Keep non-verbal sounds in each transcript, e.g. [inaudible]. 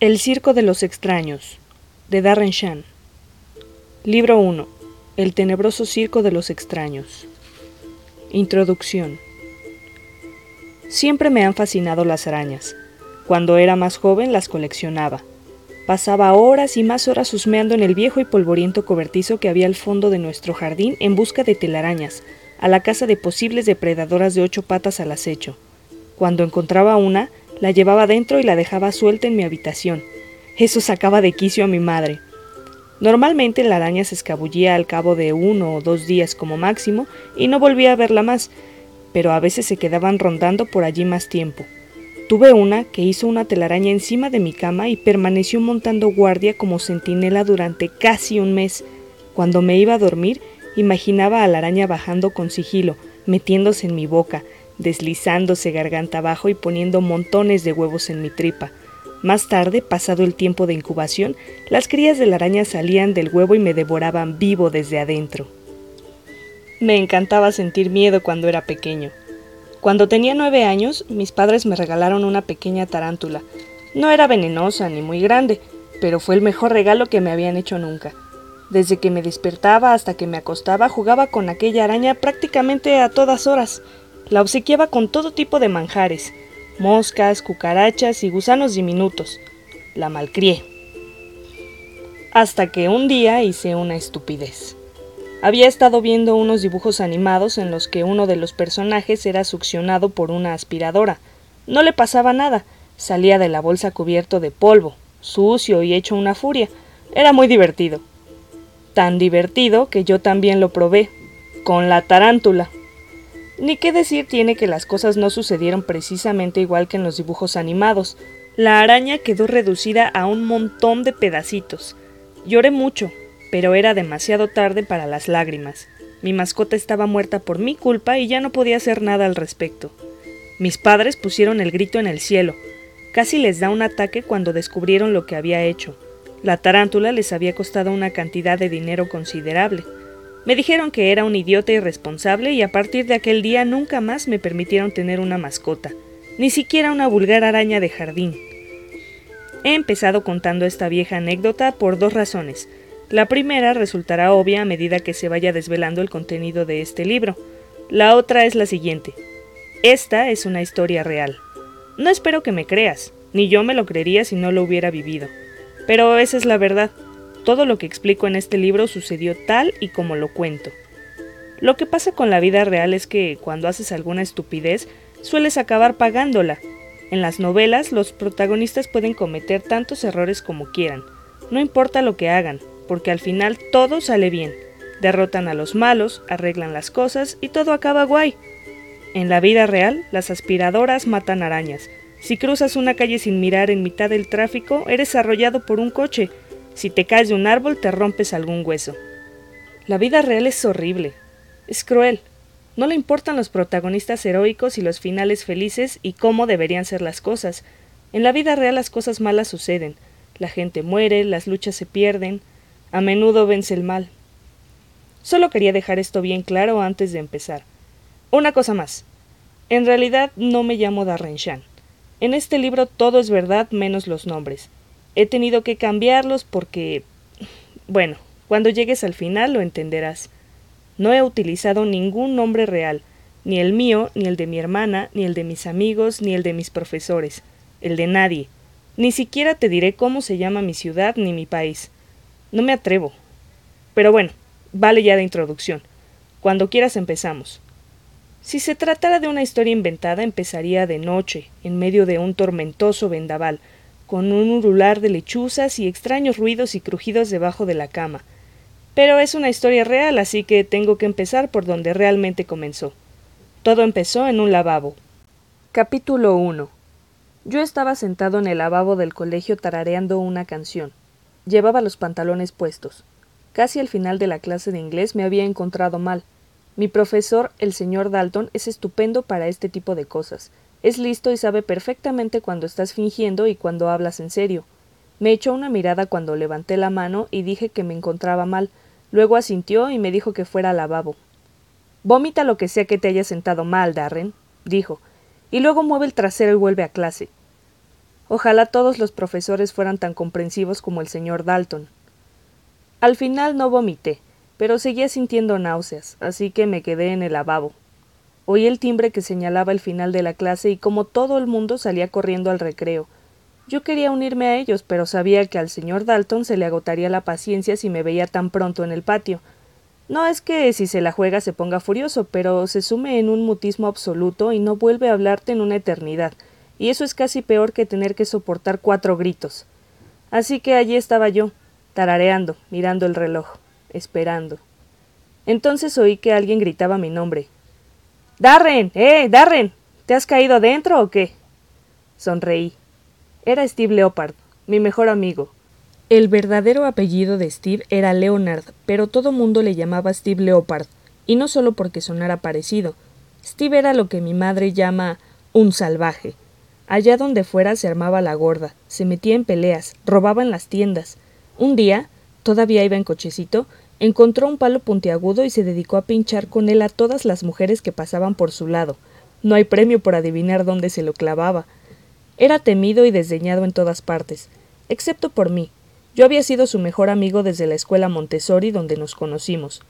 El Circo de los Extraños, de Darren Shan. Libro 1. El tenebroso Circo de los Extraños. Introducción. Siempre me han fascinado las arañas. Cuando era más joven las coleccionaba. Pasaba horas y más horas husmeando en el viejo y polvoriento cobertizo que había al fondo de nuestro jardín en busca de telarañas, a la caza de posibles depredadoras de ocho patas al acecho. Cuando encontraba una, la llevaba dentro y la dejaba suelta en mi habitación. Eso sacaba de quicio a mi madre. Normalmente la araña se escabullía al cabo de uno o dos días como máximo y no volvía a verla más, pero a veces se quedaban rondando por allí más tiempo. Tuve una que hizo una telaraña encima de mi cama y permaneció montando guardia como centinela durante casi un mes. Cuando me iba a dormir, imaginaba a la araña bajando con sigilo, metiéndose en mi boca, deslizándose garganta abajo y poniendo montones de huevos en mi tripa. Más tarde, pasado el tiempo de incubación, las crías de la araña salían del huevo y me devoraban vivo desde adentro. Me encantaba sentir miedo cuando era pequeño. Cuando tenía nueve años, mis padres me regalaron una pequeña tarántula. No era venenosa ni muy grande, pero fue el mejor regalo que me habían hecho nunca. Desde que me despertaba hasta que me acostaba jugaba con aquella araña prácticamente a todas horas. La obsequiaba con todo tipo de manjares, moscas, cucarachas y gusanos diminutos. La malcrié. Hasta que un día hice una estupidez. Había estado viendo unos dibujos animados en los que uno de los personajes era succionado por una aspiradora. No le pasaba nada, salía de la bolsa cubierto de polvo, sucio y hecho una furia. Era muy divertido. Tan divertido que yo también lo probé, con la tarántula. Ni qué decir tiene que las cosas no sucedieron precisamente igual que en los dibujos animados. La araña quedó reducida a un montón de pedacitos. Lloré mucho, pero era demasiado tarde para las lágrimas. Mi mascota estaba muerta por mi culpa y ya no podía hacer nada al respecto. Mis padres pusieron el grito en el cielo. Casi les da un ataque cuando descubrieron lo que había hecho. La tarántula les había costado una cantidad de dinero considerable. Me dijeron que era un idiota irresponsable y a partir de aquel día nunca más me permitieron tener una mascota, ni siquiera una vulgar araña de jardín. He empezado contando esta vieja anécdota por dos razones. La primera resultará obvia a medida que se vaya desvelando el contenido de este libro. La otra es la siguiente. Esta es una historia real. No espero que me creas, ni yo me lo creería si no lo hubiera vivido. Pero esa es la verdad. Todo lo que explico en este libro sucedió tal y como lo cuento. Lo que pasa con la vida real es que cuando haces alguna estupidez, sueles acabar pagándola. En las novelas, los protagonistas pueden cometer tantos errores como quieran, no importa lo que hagan, porque al final todo sale bien. Derrotan a los malos, arreglan las cosas y todo acaba guay. En la vida real, las aspiradoras matan arañas. Si cruzas una calle sin mirar en mitad del tráfico, eres arrollado por un coche si te caes de un árbol te rompes algún hueso. La vida real es horrible, es cruel. No le importan los protagonistas heroicos y los finales felices y cómo deberían ser las cosas. En la vida real las cosas malas suceden. La gente muere, las luchas se pierden. A menudo vence el mal. Solo quería dejar esto bien claro antes de empezar. Una cosa más. En realidad no me llamo Darren Shan. En este libro todo es verdad menos los nombres. He tenido que cambiarlos porque... Bueno, cuando llegues al final lo entenderás. No he utilizado ningún nombre real, ni el mío, ni el de mi hermana, ni el de mis amigos, ni el de mis profesores, el de nadie. Ni siquiera te diré cómo se llama mi ciudad ni mi país. No me atrevo. Pero bueno, vale ya de introducción. Cuando quieras empezamos. Si se tratara de una historia inventada, empezaría de noche, en medio de un tormentoso vendaval, con un urular de lechuzas y extraños ruidos y crujidos debajo de la cama. Pero es una historia real, así que tengo que empezar por donde realmente comenzó. Todo empezó en un lavabo. Capítulo 1. Yo estaba sentado en el lavabo del colegio tarareando una canción. Llevaba los pantalones puestos. Casi al final de la clase de inglés me había encontrado mal. Mi profesor, el señor Dalton, es estupendo para este tipo de cosas. Es listo y sabe perfectamente cuando estás fingiendo y cuando hablas en serio. Me echó una mirada cuando levanté la mano y dije que me encontraba mal. Luego asintió y me dijo que fuera al lavabo. Vomita lo que sea que te haya sentado mal, Darren, dijo, y luego mueve el trasero y vuelve a clase. Ojalá todos los profesores fueran tan comprensivos como el señor Dalton. Al final no vomité, pero seguía sintiendo náuseas, así que me quedé en el lavabo. Oí el timbre que señalaba el final de la clase y como todo el mundo salía corriendo al recreo. Yo quería unirme a ellos, pero sabía que al señor Dalton se le agotaría la paciencia si me veía tan pronto en el patio. No es que si se la juega se ponga furioso, pero se sume en un mutismo absoluto y no vuelve a hablarte en una eternidad, y eso es casi peor que tener que soportar cuatro gritos. Así que allí estaba yo, tarareando, mirando el reloj esperando. Entonces oí que alguien gritaba mi nombre. Darren, eh, Darren, ¿te has caído adentro o qué? Sonreí. Era Steve Leopard, mi mejor amigo. El verdadero apellido de Steve era Leonard, pero todo mundo le llamaba Steve Leopard, y no solo porque sonara parecido. Steve era lo que mi madre llama un salvaje. Allá donde fuera se armaba la gorda, se metía en peleas, robaba en las tiendas. Un día, todavía iba en cochecito, encontró un palo puntiagudo y se dedicó a pinchar con él a todas las mujeres que pasaban por su lado. No hay premio por adivinar dónde se lo clavaba. Era temido y desdeñado en todas partes, excepto por mí. Yo había sido su mejor amigo desde la escuela Montessori donde nos conocimos.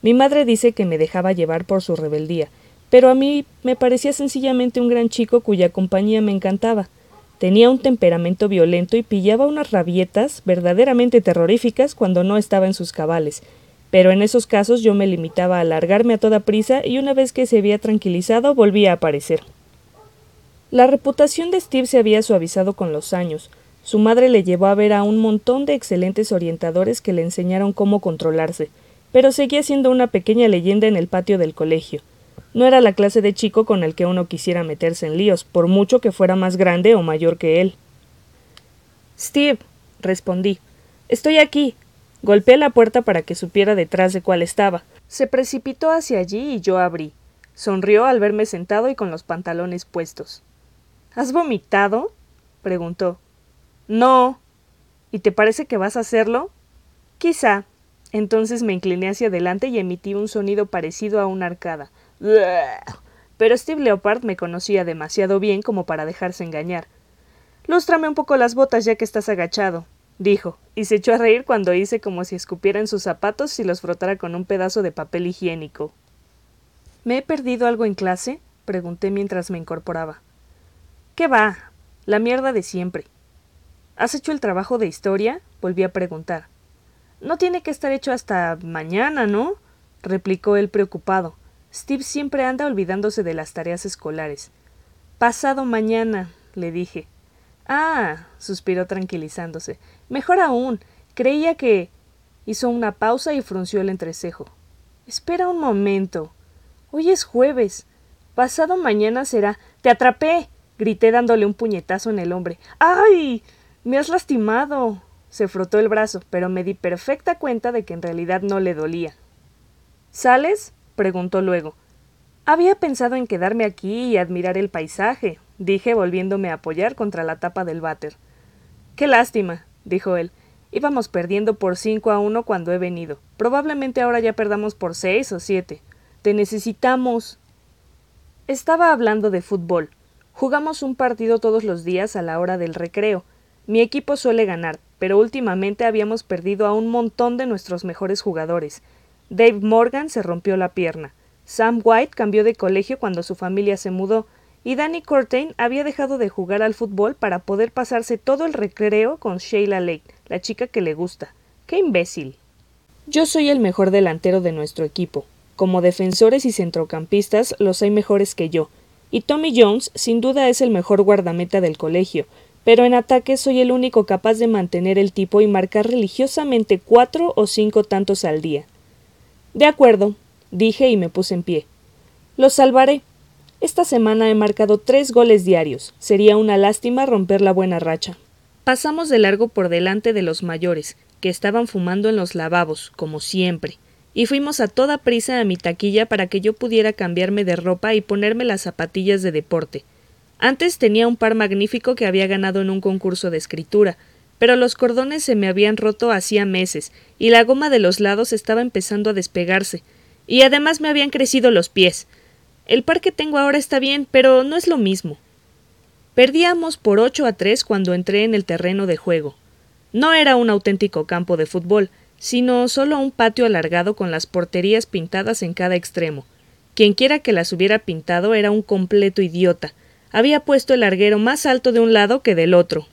Mi madre dice que me dejaba llevar por su rebeldía, pero a mí me parecía sencillamente un gran chico cuya compañía me encantaba. Tenía un temperamento violento y pillaba unas rabietas verdaderamente terroríficas cuando no estaba en sus cabales, pero en esos casos yo me limitaba a alargarme a toda prisa y una vez que se había tranquilizado volvía a aparecer. La reputación de Steve se había suavizado con los años. Su madre le llevó a ver a un montón de excelentes orientadores que le enseñaron cómo controlarse, pero seguía siendo una pequeña leyenda en el patio del colegio. No era la clase de chico con el que uno quisiera meterse en líos, por mucho que fuera más grande o mayor que él. Steve, respondí. Estoy aquí. Golpeé la puerta para que supiera detrás de cuál estaba. Se precipitó hacia allí y yo abrí. Sonrió al verme sentado y con los pantalones puestos. ¿Has vomitado? preguntó. No. ¿Y te parece que vas a hacerlo? Quizá. Entonces me incliné hacia adelante y emití un sonido parecido a una arcada. Pero Steve Leopard me conocía demasiado bien como para dejarse engañar. Lústrame un poco las botas ya que estás agachado, dijo, y se echó a reír cuando hice como si escupiera en sus zapatos y los frotara con un pedazo de papel higiénico. ¿Me he perdido algo en clase? pregunté mientras me incorporaba. ¿Qué va? La mierda de siempre. ¿Has hecho el trabajo de historia? volví a preguntar. No tiene que estar hecho hasta mañana, ¿no? replicó él preocupado. Steve siempre anda olvidándose de las tareas escolares. Pasado mañana, le dije. Ah, suspiró tranquilizándose. Mejor aún. Creía que. hizo una pausa y frunció el entrecejo. Espera un momento. Hoy es jueves. Pasado mañana será. Te atrapé. grité dándole un puñetazo en el hombre. ¡Ay! Me has lastimado. Se frotó el brazo, pero me di perfecta cuenta de que en realidad no le dolía. ¿Sales? Preguntó luego. Había pensado en quedarme aquí y admirar el paisaje, dije volviéndome a apoyar contra la tapa del váter. Qué lástima, dijo él. Íbamos perdiendo por cinco a uno cuando he venido. Probablemente ahora ya perdamos por seis o siete. Te necesitamos. Estaba hablando de fútbol. Jugamos un partido todos los días a la hora del recreo. Mi equipo suele ganar, pero últimamente habíamos perdido a un montón de nuestros mejores jugadores. Dave Morgan se rompió la pierna. Sam White cambió de colegio cuando su familia se mudó, y Danny Cortain había dejado de jugar al fútbol para poder pasarse todo el recreo con Sheila Lake, la chica que le gusta. ¡Qué imbécil! Yo soy el mejor delantero de nuestro equipo. Como defensores y centrocampistas los hay mejores que yo, y Tommy Jones sin duda es el mejor guardameta del colegio, pero en ataque soy el único capaz de mantener el tipo y marcar religiosamente cuatro o cinco tantos al día. De acuerdo, dije y me puse en pie. Lo salvaré. Esta semana he marcado tres goles diarios. Sería una lástima romper la buena racha. Pasamos de largo por delante de los mayores, que estaban fumando en los lavabos, como siempre, y fuimos a toda prisa a mi taquilla para que yo pudiera cambiarme de ropa y ponerme las zapatillas de deporte. Antes tenía un par magnífico que había ganado en un concurso de escritura, pero los cordones se me habían roto hacía meses, y la goma de los lados estaba empezando a despegarse, y además me habían crecido los pies. El par que tengo ahora está bien, pero no es lo mismo. Perdíamos por ocho a tres cuando entré en el terreno de juego. No era un auténtico campo de fútbol, sino solo un patio alargado con las porterías pintadas en cada extremo. Quienquiera que las hubiera pintado era un completo idiota. Había puesto el larguero más alto de un lado que del otro.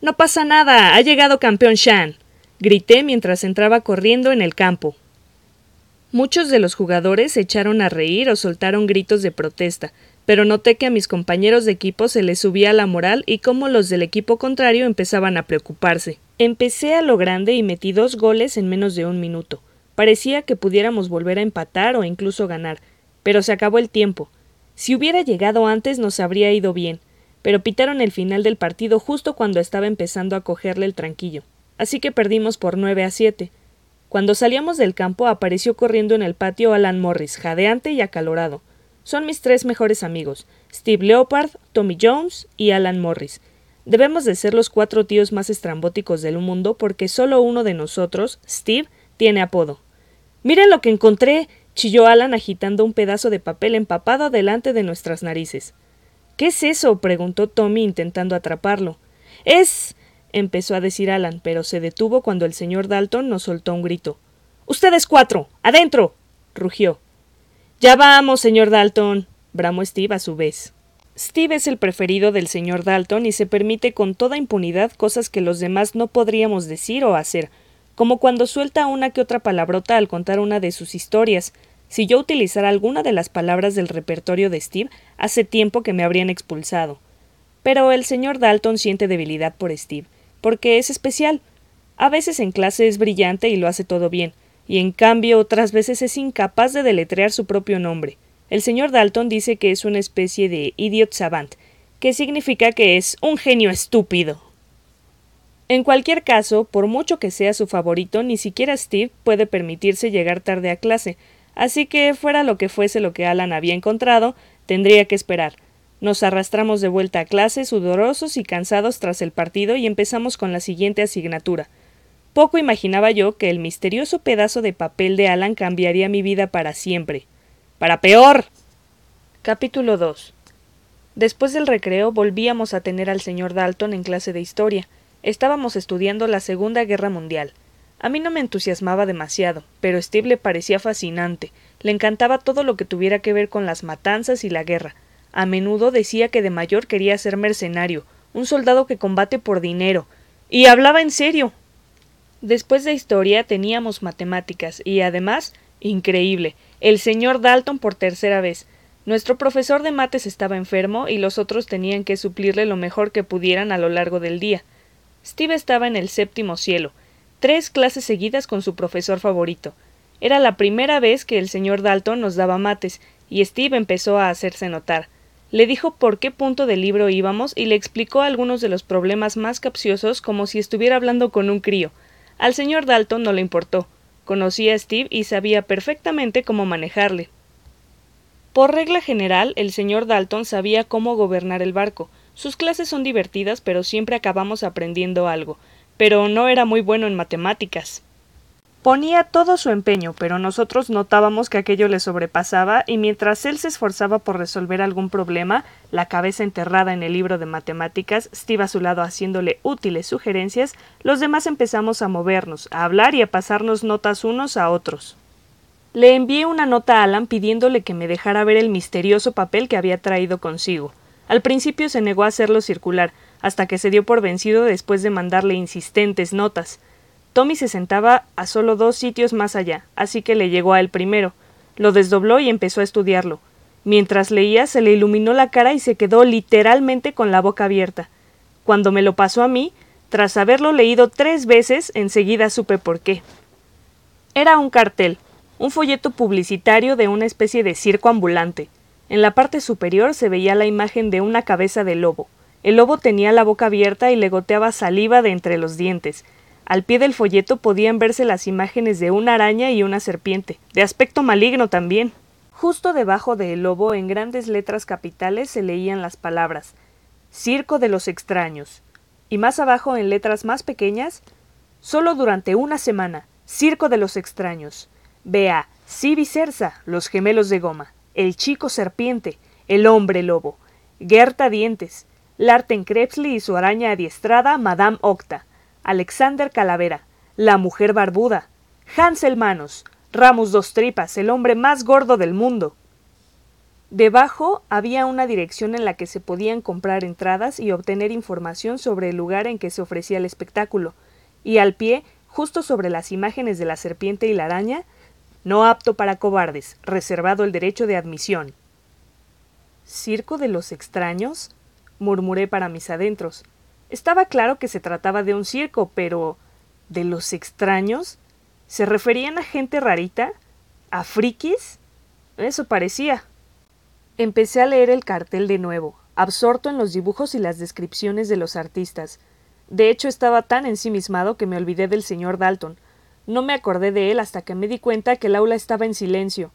No pasa nada. ha llegado campeón Shan. grité mientras entraba corriendo en el campo. Muchos de los jugadores se echaron a reír o soltaron gritos de protesta, pero noté que a mis compañeros de equipo se les subía la moral y cómo los del equipo contrario empezaban a preocuparse. Empecé a lo grande y metí dos goles en menos de un minuto. Parecía que pudiéramos volver a empatar o incluso ganar, pero se acabó el tiempo. Si hubiera llegado antes nos habría ido bien, pero pitaron el final del partido justo cuando estaba empezando a cogerle el tranquillo. Así que perdimos por nueve a siete. Cuando salíamos del campo apareció corriendo en el patio Alan Morris, jadeante y acalorado. Son mis tres mejores amigos, Steve Leopard, Tommy Jones y Alan Morris. Debemos de ser los cuatro tíos más estrambóticos del mundo porque solo uno de nosotros, Steve, tiene apodo. Miren lo que encontré. chilló Alan agitando un pedazo de papel empapado delante de nuestras narices. ¿Qué es eso? preguntó Tommy intentando atraparlo. Es. empezó a decir Alan, pero se detuvo cuando el señor Dalton nos soltó un grito. Ustedes cuatro. adentro. rugió. Ya vamos, señor Dalton. bramó Steve a su vez. Steve es el preferido del señor Dalton y se permite con toda impunidad cosas que los demás no podríamos decir o hacer, como cuando suelta una que otra palabrota al contar una de sus historias. Si yo utilizara alguna de las palabras del repertorio de Steve, hace tiempo que me habrían expulsado. Pero el señor Dalton siente debilidad por Steve, porque es especial. A veces en clase es brillante y lo hace todo bien, y en cambio otras veces es incapaz de deletrear su propio nombre. El señor Dalton dice que es una especie de idiot savant, que significa que es un genio estúpido. En cualquier caso, por mucho que sea su favorito, ni siquiera Steve puede permitirse llegar tarde a clase, así que fuera lo que fuese lo que Alan había encontrado, tendría que esperar. Nos arrastramos de vuelta a clase, sudorosos y cansados tras el partido, y empezamos con la siguiente asignatura poco imaginaba yo que el misterioso pedazo de papel de Alan cambiaría mi vida para siempre. ¡Para peor! Capítulo 2 Después del recreo volvíamos a tener al señor Dalton en clase de historia. Estábamos estudiando la Segunda Guerra Mundial. A mí no me entusiasmaba demasiado, pero Steve le parecía fascinante. Le encantaba todo lo que tuviera que ver con las matanzas y la guerra. A menudo decía que de mayor quería ser mercenario, un soldado que combate por dinero. Y hablaba en serio. Después de historia teníamos matemáticas y además, increíble, el señor Dalton por tercera vez. Nuestro profesor de mates estaba enfermo y los otros tenían que suplirle lo mejor que pudieran a lo largo del día. Steve estaba en el séptimo cielo, tres clases seguidas con su profesor favorito. Era la primera vez que el señor Dalton nos daba mates, y Steve empezó a hacerse notar. Le dijo por qué punto del libro íbamos y le explicó algunos de los problemas más capciosos como si estuviera hablando con un crío. Al señor Dalton no le importó. Conocía a Steve y sabía perfectamente cómo manejarle. Por regla general, el señor Dalton sabía cómo gobernar el barco. Sus clases son divertidas, pero siempre acabamos aprendiendo algo. Pero no era muy bueno en matemáticas. Ponía todo su empeño, pero nosotros notábamos que aquello le sobrepasaba, y mientras él se esforzaba por resolver algún problema, la cabeza enterrada en el libro de matemáticas, Steve a su lado haciéndole útiles sugerencias, los demás empezamos a movernos, a hablar y a pasarnos notas unos a otros. Le envié una nota a Alan pidiéndole que me dejara ver el misterioso papel que había traído consigo. Al principio se negó a hacerlo circular, hasta que se dio por vencido después de mandarle insistentes notas. Tommy se sentaba a solo dos sitios más allá, así que le llegó a él primero. Lo desdobló y empezó a estudiarlo. Mientras leía se le iluminó la cara y se quedó literalmente con la boca abierta. Cuando me lo pasó a mí, tras haberlo leído tres veces, enseguida supe por qué. Era un cartel, un folleto publicitario de una especie de circo ambulante. En la parte superior se veía la imagen de una cabeza de lobo. El lobo tenía la boca abierta y le goteaba saliva de entre los dientes. Al pie del folleto podían verse las imágenes de una araña y una serpiente, de aspecto maligno también. Justo debajo del lobo, en grandes letras capitales, se leían las palabras Circo de los extraños. Y más abajo, en letras más pequeñas, Solo durante una semana, Circo de los extraños. Vea, Cersa, los gemelos de goma, el chico serpiente, el hombre lobo, Gerta Dientes, Larten Krebsley y su araña adiestrada, Madame Octa, Alexander Calavera, la mujer barbuda, Hansel Manos, Ramos Dos Tripas, el hombre más gordo del mundo. Debajo había una dirección en la que se podían comprar entradas y obtener información sobre el lugar en que se ofrecía el espectáculo, y al pie, justo sobre las imágenes de la serpiente y la araña, no apto para cobardes, reservado el derecho de admisión. ¿Circo de los extraños? Murmuré para mis adentros. Estaba claro que se trataba de un circo, pero. ¿de los extraños? ¿Se referían a gente rarita? ¿A frikis? Eso parecía. Empecé a leer el cartel de nuevo, absorto en los dibujos y las descripciones de los artistas. De hecho, estaba tan ensimismado que me olvidé del señor Dalton. No me acordé de él hasta que me di cuenta que el aula estaba en silencio.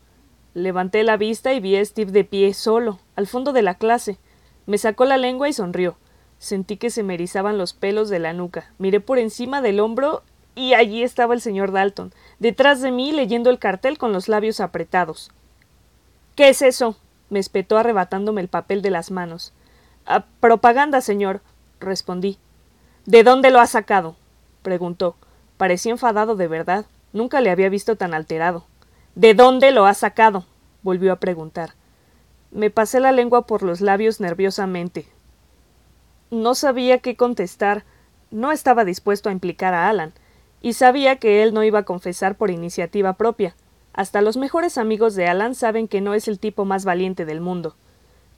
Levanté la vista y vi a Steve de pie, solo, al fondo de la clase. Me sacó la lengua y sonrió. Sentí que se me erizaban los pelos de la nuca. Miré por encima del hombro y allí estaba el señor Dalton, detrás de mí leyendo el cartel con los labios apretados. ¿Qué es eso? me espetó arrebatándome el papel de las manos. Ah, propaganda, señor, respondí. ¿De dónde lo ha sacado? preguntó. Parecía enfadado de verdad. Nunca le había visto tan alterado. ¿De dónde lo ha sacado? volvió a preguntar. Me pasé la lengua por los labios nerviosamente. No sabía qué contestar. No estaba dispuesto a implicar a Alan, y sabía que él no iba a confesar por iniciativa propia. Hasta los mejores amigos de Alan saben que no es el tipo más valiente del mundo.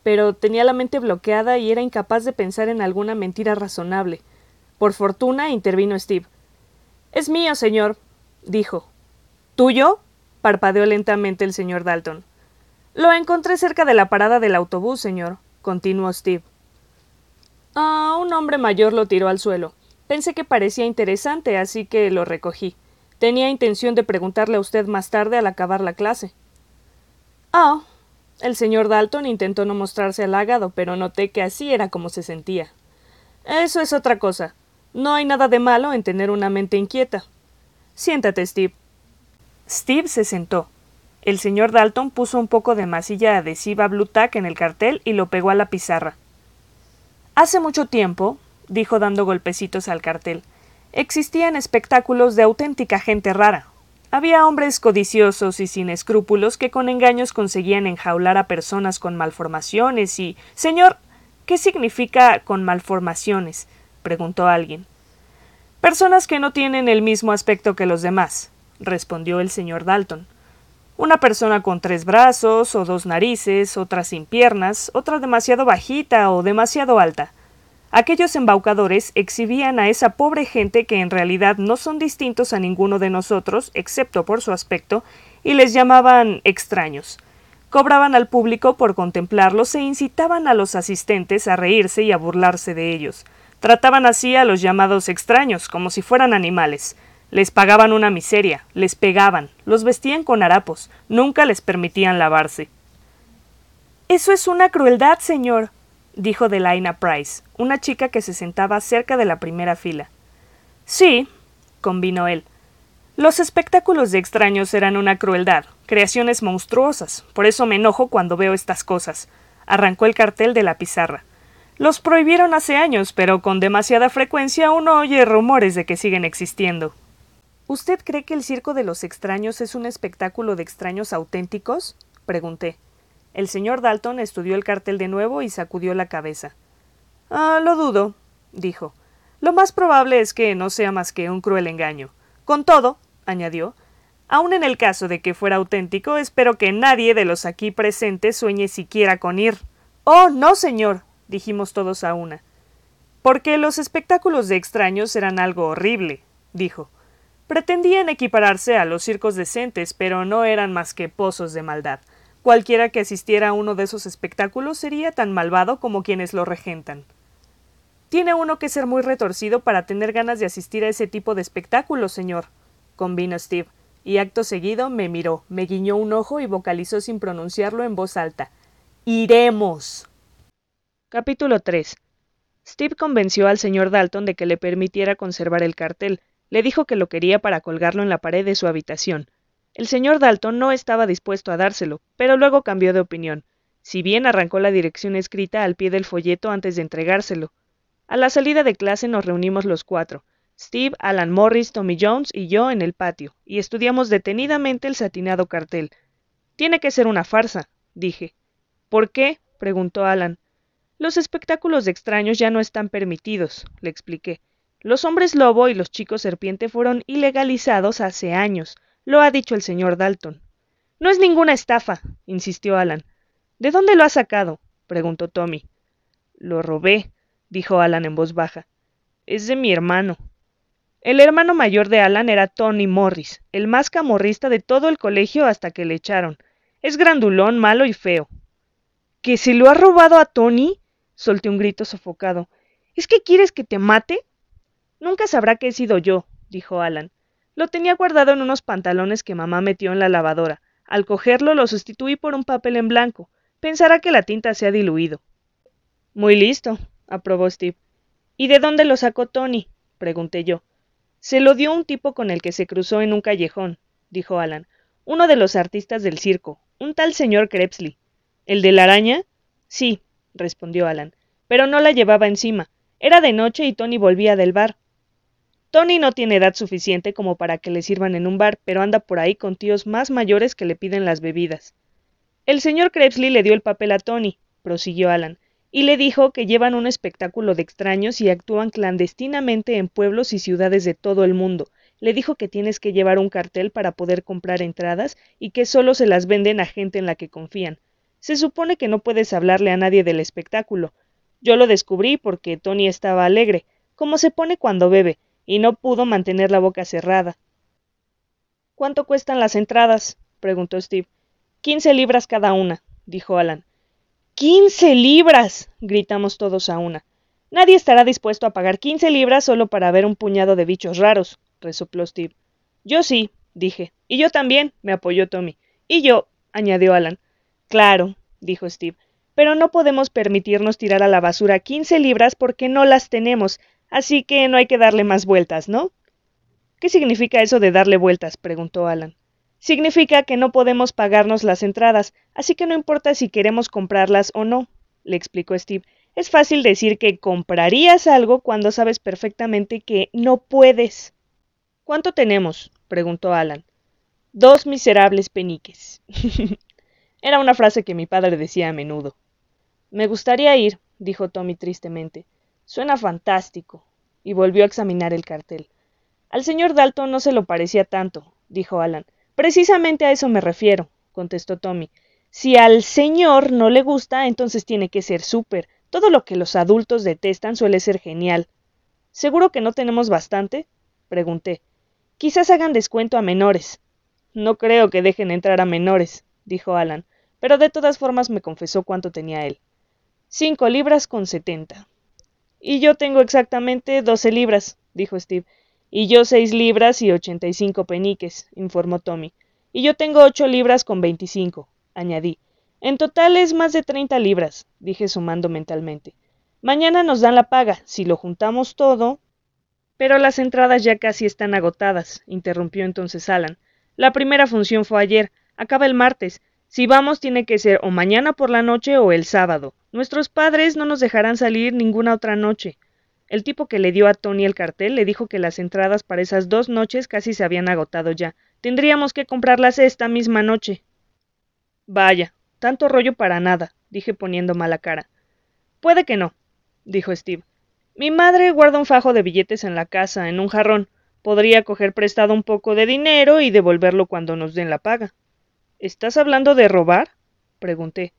Pero tenía la mente bloqueada y era incapaz de pensar en alguna mentira razonable. Por fortuna intervino Steve. Es mío, señor, dijo. ¿Tuyo? parpadeó lentamente el señor Dalton. Lo encontré cerca de la parada del autobús, señor, continuó Steve. Ah, un hombre mayor lo tiró al suelo. Pensé que parecía interesante, así que lo recogí. Tenía intención de preguntarle a usted más tarde al acabar la clase. Ah. El señor Dalton intentó no mostrarse halagado, pero noté que así era como se sentía. Eso es otra cosa. No hay nada de malo en tener una mente inquieta. Siéntate, Steve. Steve se sentó. El señor Dalton puso un poco de masilla adhesiva Blue Tack en el cartel y lo pegó a la pizarra. Hace mucho tiempo, dijo dando golpecitos al cartel, existían espectáculos de auténtica gente rara. Había hombres codiciosos y sin escrúpulos que con engaños conseguían enjaular a personas con malformaciones y. Señor, ¿qué significa con malformaciones? preguntó alguien. Personas que no tienen el mismo aspecto que los demás, respondió el señor Dalton. Una persona con tres brazos, o dos narices, otra sin piernas, otra demasiado bajita o demasiado alta. Aquellos embaucadores exhibían a esa pobre gente que en realidad no son distintos a ninguno de nosotros, excepto por su aspecto, y les llamaban extraños. Cobraban al público por contemplarlos e incitaban a los asistentes a reírse y a burlarse de ellos. Trataban así a los llamados extraños, como si fueran animales. Les pagaban una miseria, les pegaban, los vestían con harapos, nunca les permitían lavarse. Eso es una crueldad, señor, dijo Delaina Price, una chica que se sentaba cerca de la primera fila. Sí, convino él. Los espectáculos de extraños eran una crueldad, creaciones monstruosas, por eso me enojo cuando veo estas cosas. Arrancó el cartel de la pizarra. Los prohibieron hace años, pero con demasiada frecuencia uno oye rumores de que siguen existiendo. ¿Usted cree que el circo de los extraños es un espectáculo de extraños auténticos? pregunté. El señor Dalton estudió el cartel de nuevo y sacudió la cabeza. Ah, lo dudo, dijo. Lo más probable es que no sea más que un cruel engaño. Con todo, añadió, aun en el caso de que fuera auténtico, espero que nadie de los aquí presentes sueñe siquiera con ir. Oh, no, señor, dijimos todos a una. Porque los espectáculos de extraños eran algo horrible, dijo. Pretendían equipararse a los circos decentes, pero no eran más que pozos de maldad. Cualquiera que asistiera a uno de esos espectáculos sería tan malvado como quienes lo regentan. Tiene uno que ser muy retorcido para tener ganas de asistir a ese tipo de espectáculos, señor, convino Steve, y acto seguido me miró, me guiñó un ojo y vocalizó sin pronunciarlo en voz alta. Iremos. Capítulo 3. Steve convenció al señor Dalton de que le permitiera conservar el cartel. Le dijo que lo quería para colgarlo en la pared de su habitación. El señor Dalton no estaba dispuesto a dárselo, pero luego cambió de opinión. si bien arrancó la dirección escrita al pie del folleto antes de entregárselo. A la salida de clase nos reunimos los cuatro, Steve, Alan Morris, Tommy Jones y yo en el patio, y estudiamos detenidamente el satinado cartel. Tiene que ser una farsa, dije. ¿Por qué? preguntó Alan. Los espectáculos extraños ya no están permitidos, le expliqué. Los hombres lobo y los chicos serpiente fueron ilegalizados hace años, lo ha dicho el señor Dalton. No es ninguna estafa, insistió Alan. ¿De dónde lo ha sacado? preguntó Tommy. Lo robé, dijo Alan en voz baja. Es de mi hermano. El hermano mayor de Alan era Tony Morris, el más camorrista de todo el colegio hasta que le echaron. Es grandulón, malo y feo. ¿Que se lo ha robado a Tony? solté un grito sofocado. ¿Es que quieres que te mate? Nunca sabrá que he sido yo, dijo Alan. Lo tenía guardado en unos pantalones que mamá metió en la lavadora. Al cogerlo lo sustituí por un papel en blanco. Pensará que la tinta se ha diluido. Muy listo, aprobó Steve. ¿Y de dónde lo sacó Tony? pregunté yo. Se lo dio un tipo con el que se cruzó en un callejón, dijo Alan. Uno de los artistas del circo, un tal señor Krebsley. ¿El de la araña? Sí, respondió Alan, pero no la llevaba encima. Era de noche y Tony volvía del bar. Tony no tiene edad suficiente como para que le sirvan en un bar, pero anda por ahí con tíos más mayores que le piden las bebidas. El señor Krebsley le dio el papel a Tony, prosiguió Alan, y le dijo que llevan un espectáculo de extraños y actúan clandestinamente en pueblos y ciudades de todo el mundo. Le dijo que tienes que llevar un cartel para poder comprar entradas y que solo se las venden a gente en la que confían. Se supone que no puedes hablarle a nadie del espectáculo. Yo lo descubrí porque Tony estaba alegre, como se pone cuando bebe, y no pudo mantener la boca cerrada. ¿Cuánto cuestan las entradas? preguntó Steve. Quince libras cada una, dijo Alan. ¡Quince libras! gritamos todos a una. Nadie estará dispuesto a pagar quince libras solo para ver un puñado de bichos raros, resopló Steve. Yo sí, dije. Y yo también, me apoyó Tommy. Y yo, añadió Alan. Claro, dijo Steve, pero no podemos permitirnos tirar a la basura quince libras porque no las tenemos, así que no hay que darle más vueltas, ¿no? ¿Qué significa eso de darle vueltas? preguntó Alan. Significa que no podemos pagarnos las entradas, así que no importa si queremos comprarlas o no, le explicó Steve. Es fácil decir que comprarías algo cuando sabes perfectamente que no puedes. ¿Cuánto tenemos? preguntó Alan. Dos miserables peniques. [laughs] Era una frase que mi padre decía a menudo. Me gustaría ir, dijo Tommy tristemente. Suena fantástico. Y volvió a examinar el cartel. Al señor Dalton no se lo parecía tanto, dijo Alan. Precisamente a eso me refiero, contestó Tommy. Si al señor no le gusta, entonces tiene que ser súper. Todo lo que los adultos detestan suele ser genial. ¿Seguro que no tenemos bastante? pregunté. Quizás hagan descuento a menores. No creo que dejen entrar a menores, dijo Alan, pero de todas formas me confesó cuánto tenía él. Cinco libras con setenta. Y yo tengo exactamente doce libras, dijo Steve. Y yo seis libras y ochenta y cinco peniques, informó Tommy. Y yo tengo ocho libras con veinticinco, añadí. En total es más de treinta libras, dije sumando mentalmente. Mañana nos dan la paga, si lo juntamos todo. Pero las entradas ya casi están agotadas, interrumpió entonces Alan. La primera función fue ayer, Acaba el martes. Si vamos tiene que ser o mañana por la noche o el sábado. Nuestros padres no nos dejarán salir ninguna otra noche. El tipo que le dio a Tony el cartel le dijo que las entradas para esas dos noches casi se habían agotado ya. Tendríamos que comprarlas esta misma noche. Vaya, tanto rollo para nada, dije poniendo mala cara. Puede que no, dijo Steve. Mi madre guarda un fajo de billetes en la casa, en un jarrón. Podría coger prestado un poco de dinero y devolverlo cuando nos den la paga. ¿Estás hablando de robar? pregunté.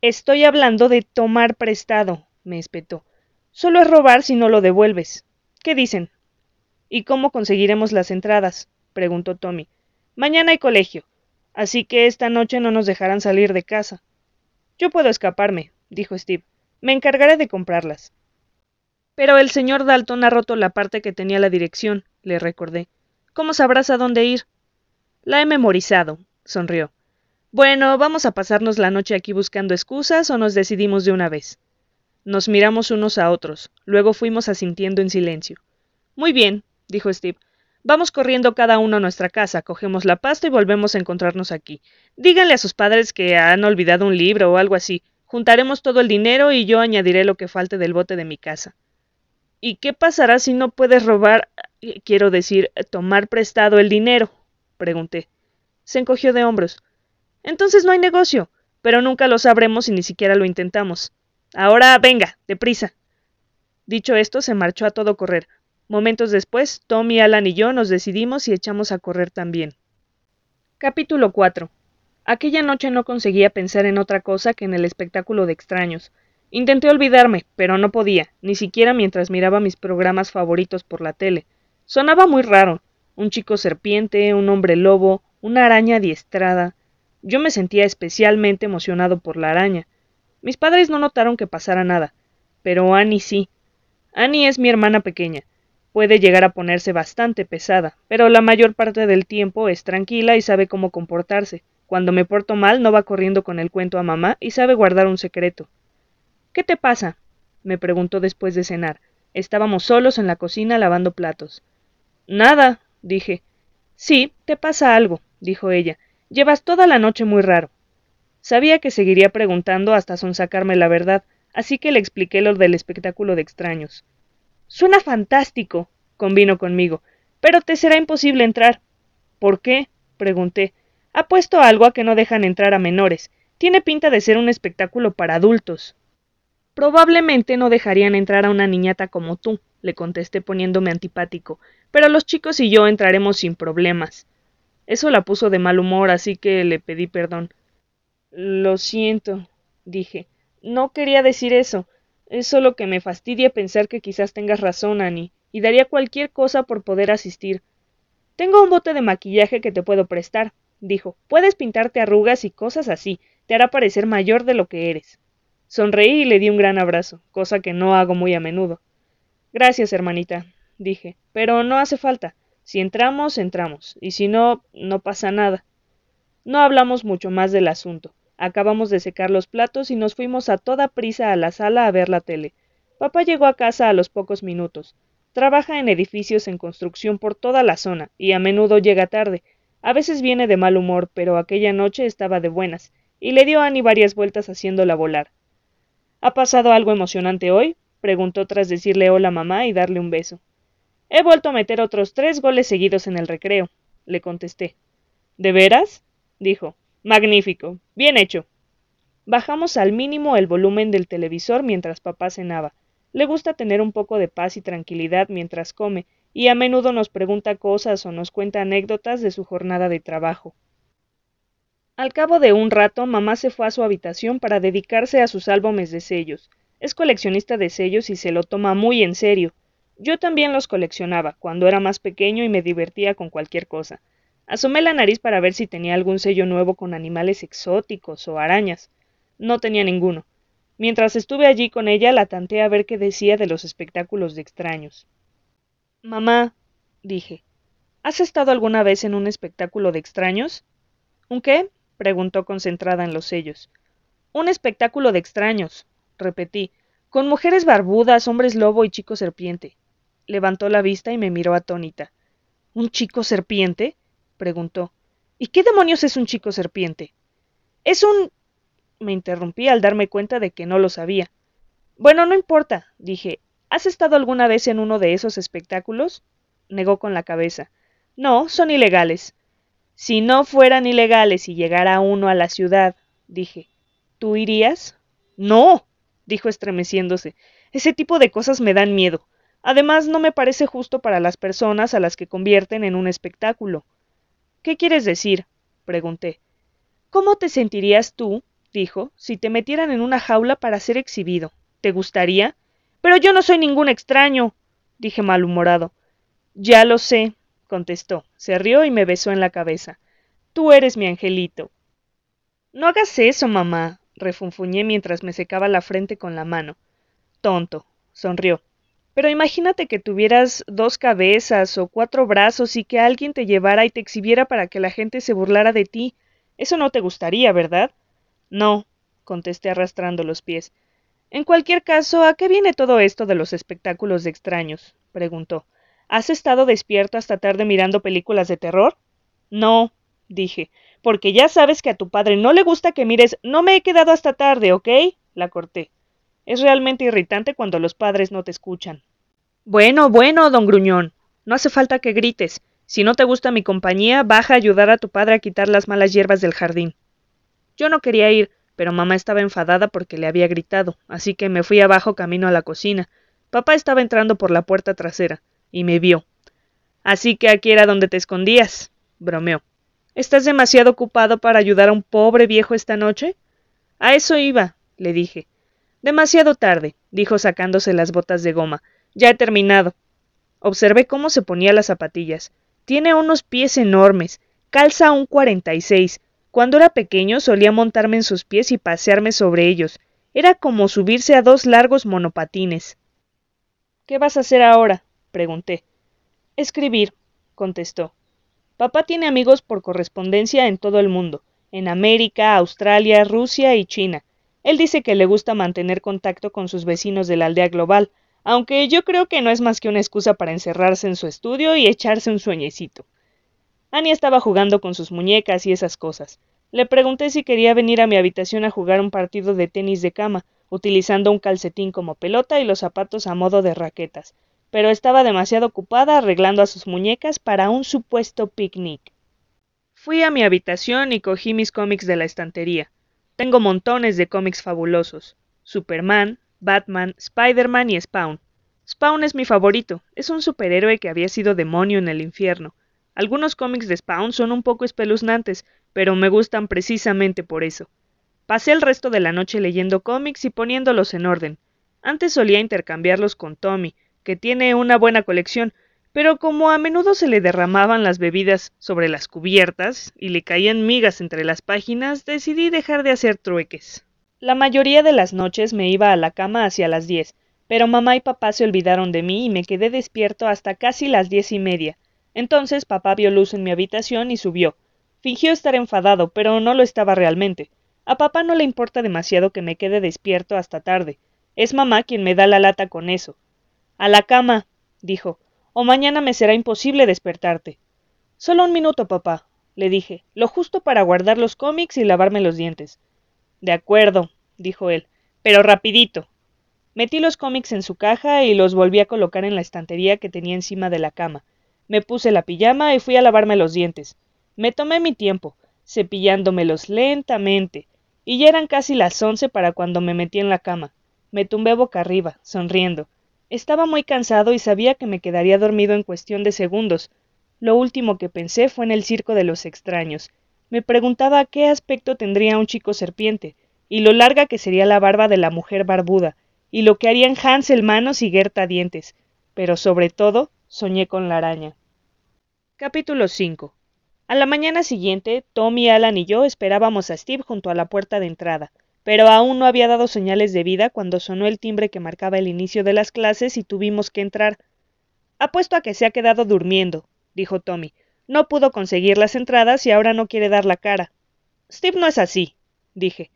Estoy hablando de tomar prestado, me espetó. Solo es robar si no lo devuelves. ¿Qué dicen? ¿Y cómo conseguiremos las entradas? preguntó Tommy. Mañana hay colegio, así que esta noche no nos dejarán salir de casa. Yo puedo escaparme, dijo Steve. Me encargaré de comprarlas. Pero el señor Dalton ha roto la parte que tenía la dirección, le recordé. ¿Cómo sabrás a dónde ir? La he memorizado, sonrió. Bueno, ¿vamos a pasarnos la noche aquí buscando excusas o nos decidimos de una vez? Nos miramos unos a otros, luego fuimos asintiendo en silencio. Muy bien, dijo Steve. Vamos corriendo cada uno a nuestra casa, cogemos la pasta y volvemos a encontrarnos aquí. Díganle a sus padres que han olvidado un libro o algo así. Juntaremos todo el dinero y yo añadiré lo que falte del bote de mi casa. ¿Y qué pasará si no puedes robar, eh, quiero decir, tomar prestado el dinero? pregunté. Se encogió de hombros. Entonces no hay negocio, pero nunca lo sabremos si ni siquiera lo intentamos. Ahora venga, deprisa. Dicho esto, se marchó a todo correr. Momentos después, Tommy, Alan y yo nos decidimos y echamos a correr también. Capítulo 4. Aquella noche no conseguía pensar en otra cosa que en el espectáculo de extraños. Intenté olvidarme, pero no podía, ni siquiera mientras miraba mis programas favoritos por la tele. Sonaba muy raro. Un chico serpiente, un hombre lobo, una araña adiestrada. Yo me sentía especialmente emocionado por la araña. Mis padres no notaron que pasara nada, pero Annie sí. Annie es mi hermana pequeña. Puede llegar a ponerse bastante pesada, pero la mayor parte del tiempo es tranquila y sabe cómo comportarse. Cuando me porto mal no va corriendo con el cuento a mamá y sabe guardar un secreto. ¿Qué te pasa? me preguntó después de cenar. Estábamos solos en la cocina lavando platos. Nada, dije. Sí, te pasa algo, dijo ella. Llevas toda la noche muy raro. Sabía que seguiría preguntando hasta sonsacarme la verdad, así que le expliqué lo del espectáculo de extraños. Suena fantástico, convino conmigo, pero te será imposible entrar. ¿Por qué? pregunté. Ha puesto algo a que no dejan entrar a menores. Tiene pinta de ser un espectáculo para adultos. Probablemente no dejarían entrar a una niñata como tú, le contesté poniéndome antipático, pero los chicos y yo entraremos sin problemas. Eso la puso de mal humor, así que le pedí perdón. Lo siento, dije. No quería decir eso. Es solo que me fastidia pensar que quizás tengas razón, Annie, y daría cualquier cosa por poder asistir. Tengo un bote de maquillaje que te puedo prestar, dijo. Puedes pintarte arrugas y cosas así. Te hará parecer mayor de lo que eres. Sonreí y le di un gran abrazo, cosa que no hago muy a menudo. Gracias, hermanita, dije, pero no hace falta. Si entramos, entramos, y si no, no pasa nada. No hablamos mucho más del asunto. Acabamos de secar los platos y nos fuimos a toda prisa a la sala a ver la tele. Papá llegó a casa a los pocos minutos. Trabaja en edificios en construcción por toda la zona, y a menudo llega tarde, a veces viene de mal humor, pero aquella noche estaba de buenas, y le dio a Annie varias vueltas haciéndola volar. ¿Ha pasado algo emocionante hoy? preguntó tras decirle hola mamá y darle un beso. He vuelto a meter otros tres goles seguidos en el recreo, le contesté. ¿De veras? dijo. Magnífico. Bien hecho. Bajamos al mínimo el volumen del televisor mientras papá cenaba. Le gusta tener un poco de paz y tranquilidad mientras come, y a menudo nos pregunta cosas o nos cuenta anécdotas de su jornada de trabajo. Al cabo de un rato, mamá se fue a su habitación para dedicarse a sus álbumes de sellos. Es coleccionista de sellos y se lo toma muy en serio. Yo también los coleccionaba, cuando era más pequeño y me divertía con cualquier cosa. Asomé la nariz para ver si tenía algún sello nuevo con animales exóticos o arañas. No tenía ninguno. Mientras estuve allí con ella, la tanteé a ver qué decía de los espectáculos de extraños. Mamá, dije, ¿has estado alguna vez en un espectáculo de extraños? ¿Un qué? preguntó concentrada en los sellos. Un espectáculo de extraños, repetí, con mujeres barbudas, hombres lobo y chico serpiente. Levantó la vista y me miró atónita. ¿Un chico serpiente? preguntó. ¿Y qué demonios es un chico serpiente? Es un. me interrumpí al darme cuenta de que no lo sabía. Bueno, no importa, dije. ¿Has estado alguna vez en uno de esos espectáculos? negó con la cabeza. No, son ilegales. Si no fueran ilegales y llegara uno a la ciudad, dije, ¿tú irías? No, dijo estremeciéndose. Ese tipo de cosas me dan miedo. Además, no me parece justo para las personas a las que convierten en un espectáculo. ¿Qué quieres decir? pregunté. ¿Cómo te sentirías tú, dijo, si te metieran en una jaula para ser exhibido? ¿Te gustaría? Pero yo no soy ningún extraño, dije malhumorado. Ya lo sé, contestó. Se rió y me besó en la cabeza. Tú eres mi angelito. No hagas eso, mamá, refunfuñé mientras me secaba la frente con la mano. Tonto, sonrió. Pero imagínate que tuvieras dos cabezas o cuatro brazos y que alguien te llevara y te exhibiera para que la gente se burlara de ti. Eso no te gustaría, ¿verdad? No, contesté arrastrando los pies. En cualquier caso, ¿a qué viene todo esto de los espectáculos de extraños? preguntó. ¿Has estado despierto hasta tarde mirando películas de terror? No, dije, porque ya sabes que a tu padre no le gusta que mires No me he quedado hasta tarde, ¿ok? La corté. Es realmente irritante cuando los padres no te escuchan. Bueno, bueno, don Gruñón. No hace falta que grites. Si no te gusta mi compañía, baja a ayudar a tu padre a quitar las malas hierbas del jardín. Yo no quería ir, pero mamá estaba enfadada porque le había gritado, así que me fui abajo camino a la cocina. Papá estaba entrando por la puerta trasera, y me vio. Así que aquí era donde te escondías, bromeó. ¿Estás demasiado ocupado para ayudar a un pobre viejo esta noche? A eso iba, le dije. Demasiado tarde, dijo sacándose las botas de goma. Ya he terminado. Observé cómo se ponía las zapatillas. Tiene unos pies enormes. Calza un cuarenta y seis. Cuando era pequeño solía montarme en sus pies y pasearme sobre ellos. Era como subirse a dos largos monopatines. ¿Qué vas a hacer ahora? pregunté. Escribir, contestó. Papá tiene amigos por correspondencia en todo el mundo, en América, Australia, Rusia y China. Él dice que le gusta mantener contacto con sus vecinos de la aldea global, aunque yo creo que no es más que una excusa para encerrarse en su estudio y echarse un sueñecito. Annie estaba jugando con sus muñecas y esas cosas. Le pregunté si quería venir a mi habitación a jugar un partido de tenis de cama, utilizando un calcetín como pelota y los zapatos a modo de raquetas, pero estaba demasiado ocupada arreglando a sus muñecas para un supuesto picnic. Fui a mi habitación y cogí mis cómics de la estantería. Tengo montones de cómics fabulosos. Superman, Batman, Spider-Man y Spawn. Spawn es mi favorito, es un superhéroe que había sido demonio en el infierno. Algunos cómics de Spawn son un poco espeluznantes, pero me gustan precisamente por eso. Pasé el resto de la noche leyendo cómics y poniéndolos en orden. Antes solía intercambiarlos con Tommy, que tiene una buena colección, pero como a menudo se le derramaban las bebidas sobre las cubiertas y le caían migas entre las páginas, decidí dejar de hacer trueques. La mayoría de las noches me iba a la cama hacia las diez, pero mamá y papá se olvidaron de mí y me quedé despierto hasta casi las diez y media. Entonces papá vio luz en mi habitación y subió. Fingió estar enfadado, pero no lo estaba realmente. A papá no le importa demasiado que me quede despierto hasta tarde. Es mamá quien me da la lata con eso. A la cama, dijo, o mañana me será imposible despertarte. Solo un minuto, papá, le dije, lo justo para guardar los cómics y lavarme los dientes. De acuerdo, dijo él, pero rapidito. Metí los cómics en su caja y los volví a colocar en la estantería que tenía encima de la cama. Me puse la pijama y fui a lavarme los dientes. Me tomé mi tiempo, cepillándomelos lentamente, y ya eran casi las once para cuando me metí en la cama. Me tumbé boca arriba, sonriendo. Estaba muy cansado y sabía que me quedaría dormido en cuestión de segundos. Lo último que pensé fue en el circo de los extraños. Me preguntaba qué aspecto tendría un chico serpiente, y lo larga que sería la barba de la mujer barbuda, y lo que harían Hansel manos y Gerta dientes, pero sobre todo soñé con la araña. Capítulo 5 A la mañana siguiente, Tommy, Alan y yo esperábamos a Steve junto a la puerta de entrada, pero aún no había dado señales de vida cuando sonó el timbre que marcaba el inicio de las clases y tuvimos que entrar. Apuesto a que se ha quedado durmiendo, dijo Tommy, no pudo conseguir las entradas y ahora no quiere dar la cara. Steve no es así, dije.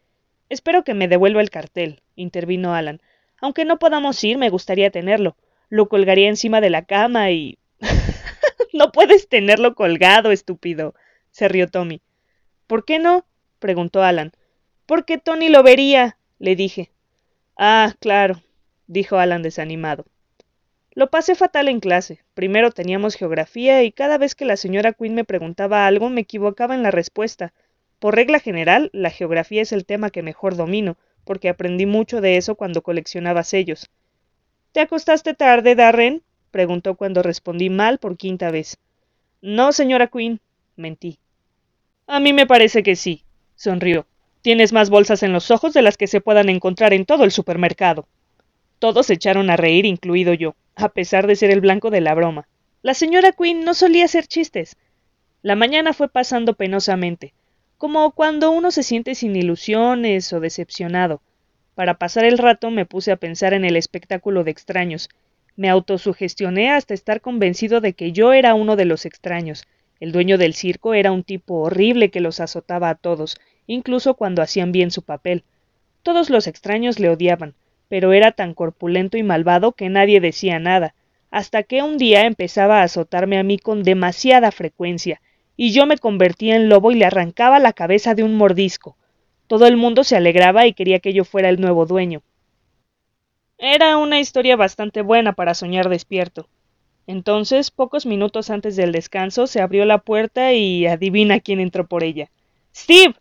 Espero que me devuelva el cartel, intervino Alan. Aunque no podamos ir, me gustaría tenerlo. Lo colgaría encima de la cama y. [laughs] no puedes tenerlo colgado, estúpido, se rió Tommy. ¿Por qué no? preguntó Alan. Porque Tony lo vería, le dije. Ah, claro, dijo Alan desanimado. Lo pasé fatal en clase. Primero teníamos geografía y cada vez que la señora Quinn me preguntaba algo me equivocaba en la respuesta. Por regla general, la geografía es el tema que mejor domino, porque aprendí mucho de eso cuando coleccionaba sellos. ¿Te acostaste tarde, Darren? preguntó cuando respondí mal por quinta vez. No, señora Quinn, mentí. A mí me parece que sí, sonrió. Tienes más bolsas en los ojos de las que se puedan encontrar en todo el supermercado. Todos se echaron a reír, incluido yo a pesar de ser el blanco de la broma. La señora Quinn no solía hacer chistes. La mañana fue pasando penosamente, como cuando uno se siente sin ilusiones o decepcionado. Para pasar el rato me puse a pensar en el espectáculo de extraños. Me autosugestioné hasta estar convencido de que yo era uno de los extraños. El dueño del circo era un tipo horrible que los azotaba a todos, incluso cuando hacían bien su papel. Todos los extraños le odiaban, pero era tan corpulento y malvado que nadie decía nada. hasta que un día empezaba a azotarme a mí con demasiada frecuencia, y yo me convertía en lobo y le arrancaba la cabeza de un mordisco. Todo el mundo se alegraba y quería que yo fuera el nuevo dueño. Era una historia bastante buena para soñar despierto. Entonces, pocos minutos antes del descanso, se abrió la puerta y adivina quién entró por ella. Steve.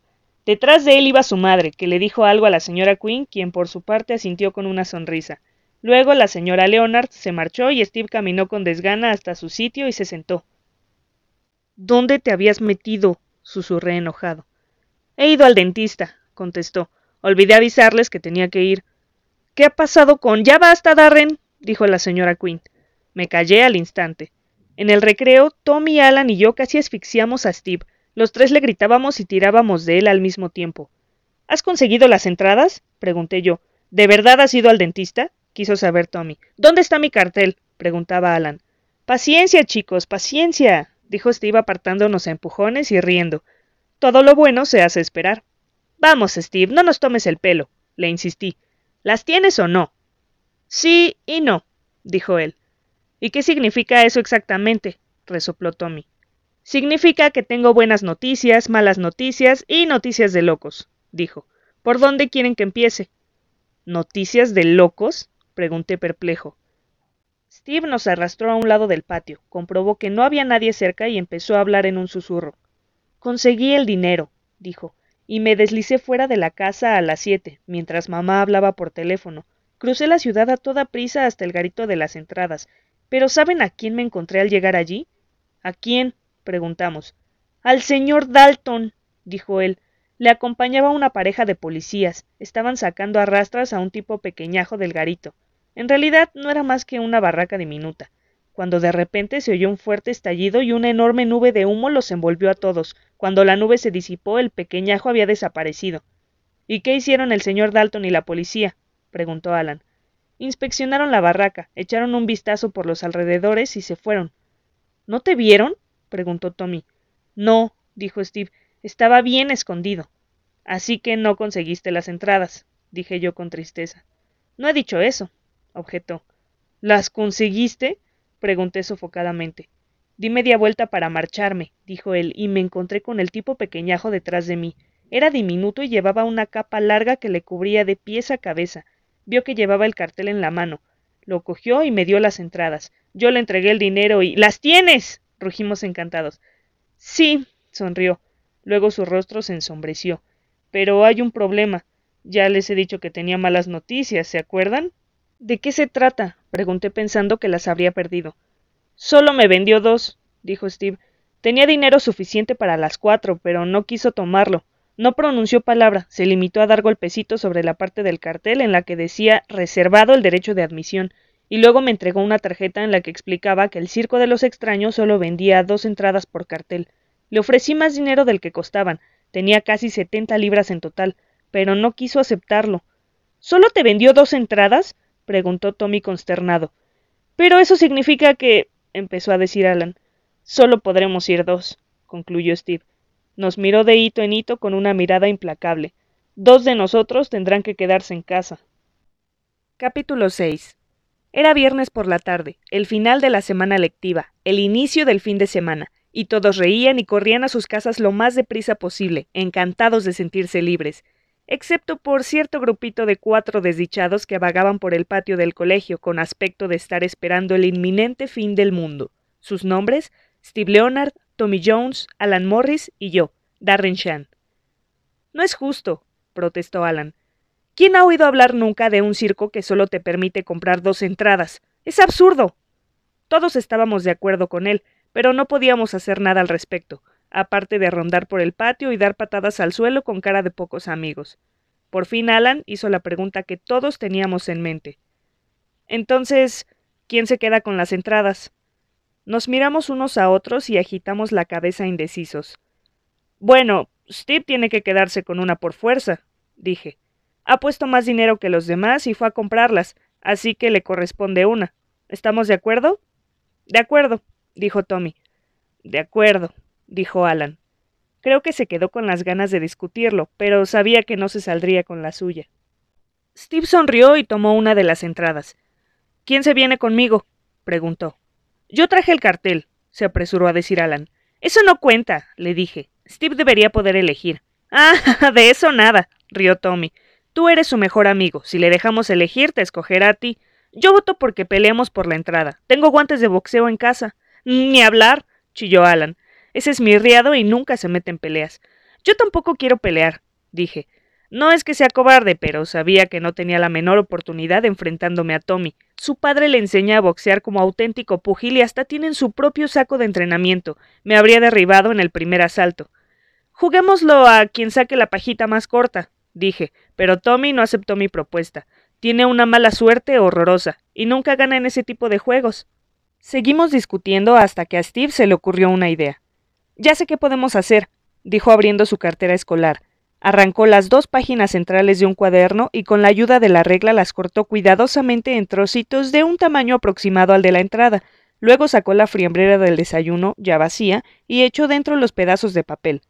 Detrás de él iba su madre, que le dijo algo a la señora Quinn, quien por su parte asintió con una sonrisa. Luego la señora Leonard se marchó y Steve caminó con desgana hasta su sitio y se sentó. ¿Dónde te habías metido? susurré enojado. He ido al dentista, contestó. Olvidé avisarles que tenía que ir. ¿Qué ha pasado con... Ya basta, Darren, dijo la señora Quinn. Me callé al instante. En el recreo, Tommy, Alan y yo casi asfixiamos a Steve. Los tres le gritábamos y tirábamos de él al mismo tiempo. ¿Has conseguido las entradas? pregunté yo. ¿De verdad has ido al dentista? quiso saber Tommy. ¿Dónde está mi cartel? preguntaba Alan. Paciencia, chicos, paciencia, dijo Steve apartándonos a empujones y riendo. Todo lo bueno se hace esperar. Vamos, Steve, no nos tomes el pelo, le insistí. ¿Las tienes o no? Sí y no, dijo él. ¿Y qué significa eso exactamente? resopló Tommy. Significa que tengo buenas noticias, malas noticias y noticias de locos, dijo. ¿Por dónde quieren que empiece? ¿Noticias de locos? pregunté perplejo. Steve nos arrastró a un lado del patio, comprobó que no había nadie cerca y empezó a hablar en un susurro. Conseguí el dinero, dijo, y me deslicé fuera de la casa a las siete, mientras mamá hablaba por teléfono. Crucé la ciudad a toda prisa hasta el garito de las entradas, pero ¿saben a quién me encontré al llegar allí? ¿A quién? Preguntamos. Al señor Dalton, dijo él. Le acompañaba una pareja de policías. Estaban sacando a rastras a un tipo pequeñajo del garito. En realidad no era más que una barraca diminuta, cuando de repente se oyó un fuerte estallido y una enorme nube de humo los envolvió a todos. Cuando la nube se disipó, el pequeñajo había desaparecido. ¿Y qué hicieron el señor Dalton y la policía? preguntó Alan. Inspeccionaron la barraca, echaron un vistazo por los alrededores y se fueron. ¿No te vieron? Preguntó Tommy. No, dijo Steve, estaba bien escondido. Así que no conseguiste las entradas, dije yo con tristeza. No he dicho eso, objetó. ¿Las conseguiste? pregunté sofocadamente. Di media vuelta para marcharme, dijo él, y me encontré con el tipo pequeñajo detrás de mí. Era diminuto y llevaba una capa larga que le cubría de pies a cabeza, Vio que llevaba el cartel en la mano. Lo cogió y me dio las entradas. Yo le entregué el dinero y. ¡Las tienes! Rugimos encantados. Sí, sonrió. Luego su rostro se ensombreció. Pero hay un problema. Ya les he dicho que tenía malas noticias, ¿se acuerdan? ¿De qué se trata? pregunté pensando que las habría perdido. Solo me vendió dos, dijo Steve. Tenía dinero suficiente para las cuatro, pero no quiso tomarlo. No pronunció palabra, se limitó a dar golpecitos sobre la parte del cartel en la que decía reservado el derecho de admisión, y luego me entregó una tarjeta en la que explicaba que el Circo de los Extraños solo vendía dos entradas por cartel. Le ofrecí más dinero del que costaban, tenía casi setenta libras en total, pero no quiso aceptarlo. ¿Solo te vendió dos entradas? preguntó Tommy consternado. Pero eso significa que empezó a decir Alan. Solo podremos ir dos, concluyó Steve. Nos miró de hito en hito con una mirada implacable. Dos de nosotros tendrán que quedarse en casa. Capítulo 6. Era viernes por la tarde, el final de la semana lectiva, el inicio del fin de semana, y todos reían y corrían a sus casas lo más deprisa posible, encantados de sentirse libres, excepto por cierto grupito de cuatro desdichados que vagaban por el patio del colegio con aspecto de estar esperando el inminente fin del mundo. Sus nombres, Steve Leonard, Tommy Jones, Alan Morris y yo, Darren Shan. No es justo, protestó Alan. ¿Quién ha oído hablar nunca de un circo que solo te permite comprar dos entradas? Es absurdo. Todos estábamos de acuerdo con él, pero no podíamos hacer nada al respecto, aparte de rondar por el patio y dar patadas al suelo con cara de pocos amigos. Por fin Alan hizo la pregunta que todos teníamos en mente. Entonces, ¿quién se queda con las entradas? Nos miramos unos a otros y agitamos la cabeza indecisos. Bueno, Steve tiene que quedarse con una por fuerza, dije. Ha puesto más dinero que los demás y fue a comprarlas, así que le corresponde una. ¿Estamos de acuerdo? De acuerdo, dijo Tommy. De acuerdo, dijo Alan. Creo que se quedó con las ganas de discutirlo, pero sabía que no se saldría con la suya. Steve sonrió y tomó una de las entradas. ¿Quién se viene conmigo? preguntó. Yo traje el cartel, se apresuró a decir Alan. Eso no cuenta, le dije. Steve debería poder elegir. Ah, [laughs] de eso nada, rió Tommy. Tú eres su mejor amigo. Si le dejamos elegir, te escogerá a ti. Yo voto porque peleemos por la entrada. Tengo guantes de boxeo en casa. Ni hablar, chilló Alan. Ese es mi riado y nunca se mete en peleas. Yo tampoco quiero pelear, dije. No es que sea cobarde, pero sabía que no tenía la menor oportunidad enfrentándome a Tommy. Su padre le enseña a boxear como auténtico pugil y hasta tienen su propio saco de entrenamiento. Me habría derribado en el primer asalto. Juguémoslo a quien saque la pajita más corta, dije, pero Tommy no aceptó mi propuesta. Tiene una mala suerte horrorosa, y nunca gana en ese tipo de juegos. Seguimos discutiendo hasta que a Steve se le ocurrió una idea. Ya sé qué podemos hacer, dijo abriendo su cartera escolar. Arrancó las dos páginas centrales de un cuaderno y con la ayuda de la regla las cortó cuidadosamente en trocitos de un tamaño aproximado al de la entrada. Luego sacó la friembrera del desayuno, ya vacía, y echó dentro los pedazos de papel.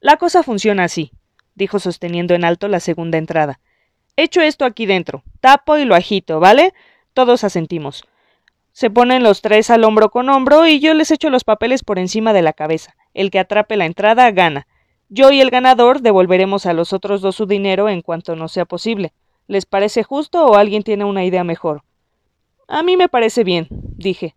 La cosa funciona así, dijo sosteniendo en alto la segunda entrada. Echo esto aquí dentro, tapo y lo agito, ¿vale? Todos asentimos. Se ponen los tres al hombro con hombro y yo les echo los papeles por encima de la cabeza. El que atrape la entrada gana. Yo y el ganador devolveremos a los otros dos su dinero en cuanto nos sea posible. ¿Les parece justo o alguien tiene una idea mejor? A mí me parece bien, dije.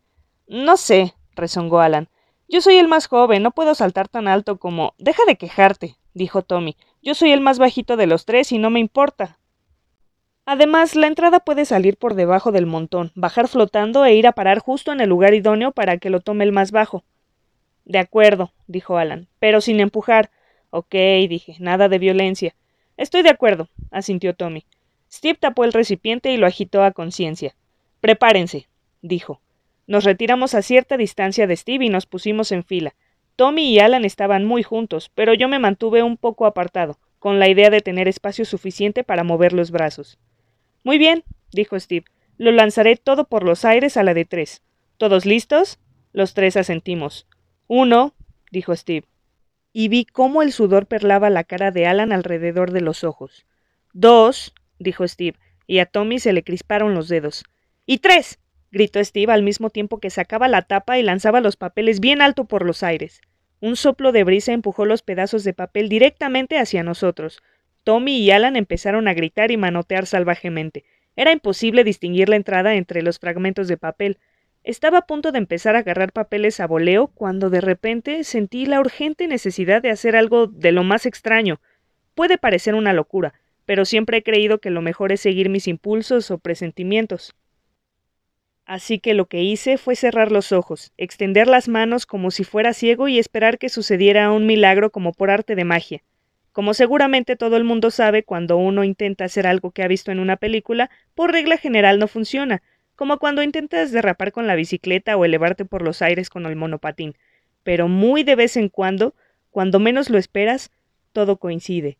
No sé, rezongó Alan. Yo soy el más joven, no puedo saltar tan alto como. Deja de quejarte, dijo Tommy. Yo soy el más bajito de los tres y no me importa. Además, la entrada puede salir por debajo del montón, bajar flotando e ir a parar justo en el lugar idóneo para que lo tome el más bajo. De acuerdo, dijo Alan, pero sin empujar. Ok, dije, nada de violencia. Estoy de acuerdo, asintió Tommy. Steve tapó el recipiente y lo agitó a conciencia. Prepárense, dijo. Nos retiramos a cierta distancia de Steve y nos pusimos en fila. Tommy y Alan estaban muy juntos, pero yo me mantuve un poco apartado, con la idea de tener espacio suficiente para mover los brazos. Muy bien, dijo Steve. Lo lanzaré todo por los aires a la de tres. ¿Todos listos? Los tres asentimos. Uno, dijo Steve y vi cómo el sudor perlaba la cara de Alan alrededor de los ojos. Dos, dijo Steve, y a Tommy se le crisparon los dedos. Y tres, gritó Steve al mismo tiempo que sacaba la tapa y lanzaba los papeles bien alto por los aires. Un soplo de brisa empujó los pedazos de papel directamente hacia nosotros. Tommy y Alan empezaron a gritar y manotear salvajemente. Era imposible distinguir la entrada entre los fragmentos de papel. Estaba a punto de empezar a agarrar papeles a voleo cuando de repente sentí la urgente necesidad de hacer algo de lo más extraño. Puede parecer una locura, pero siempre he creído que lo mejor es seguir mis impulsos o presentimientos. Así que lo que hice fue cerrar los ojos, extender las manos como si fuera ciego y esperar que sucediera un milagro como por arte de magia. Como seguramente todo el mundo sabe, cuando uno intenta hacer algo que ha visto en una película, por regla general no funciona, como cuando intentas derrapar con la bicicleta o elevarte por los aires con el monopatín, pero muy de vez en cuando, cuando menos lo esperas, todo coincide.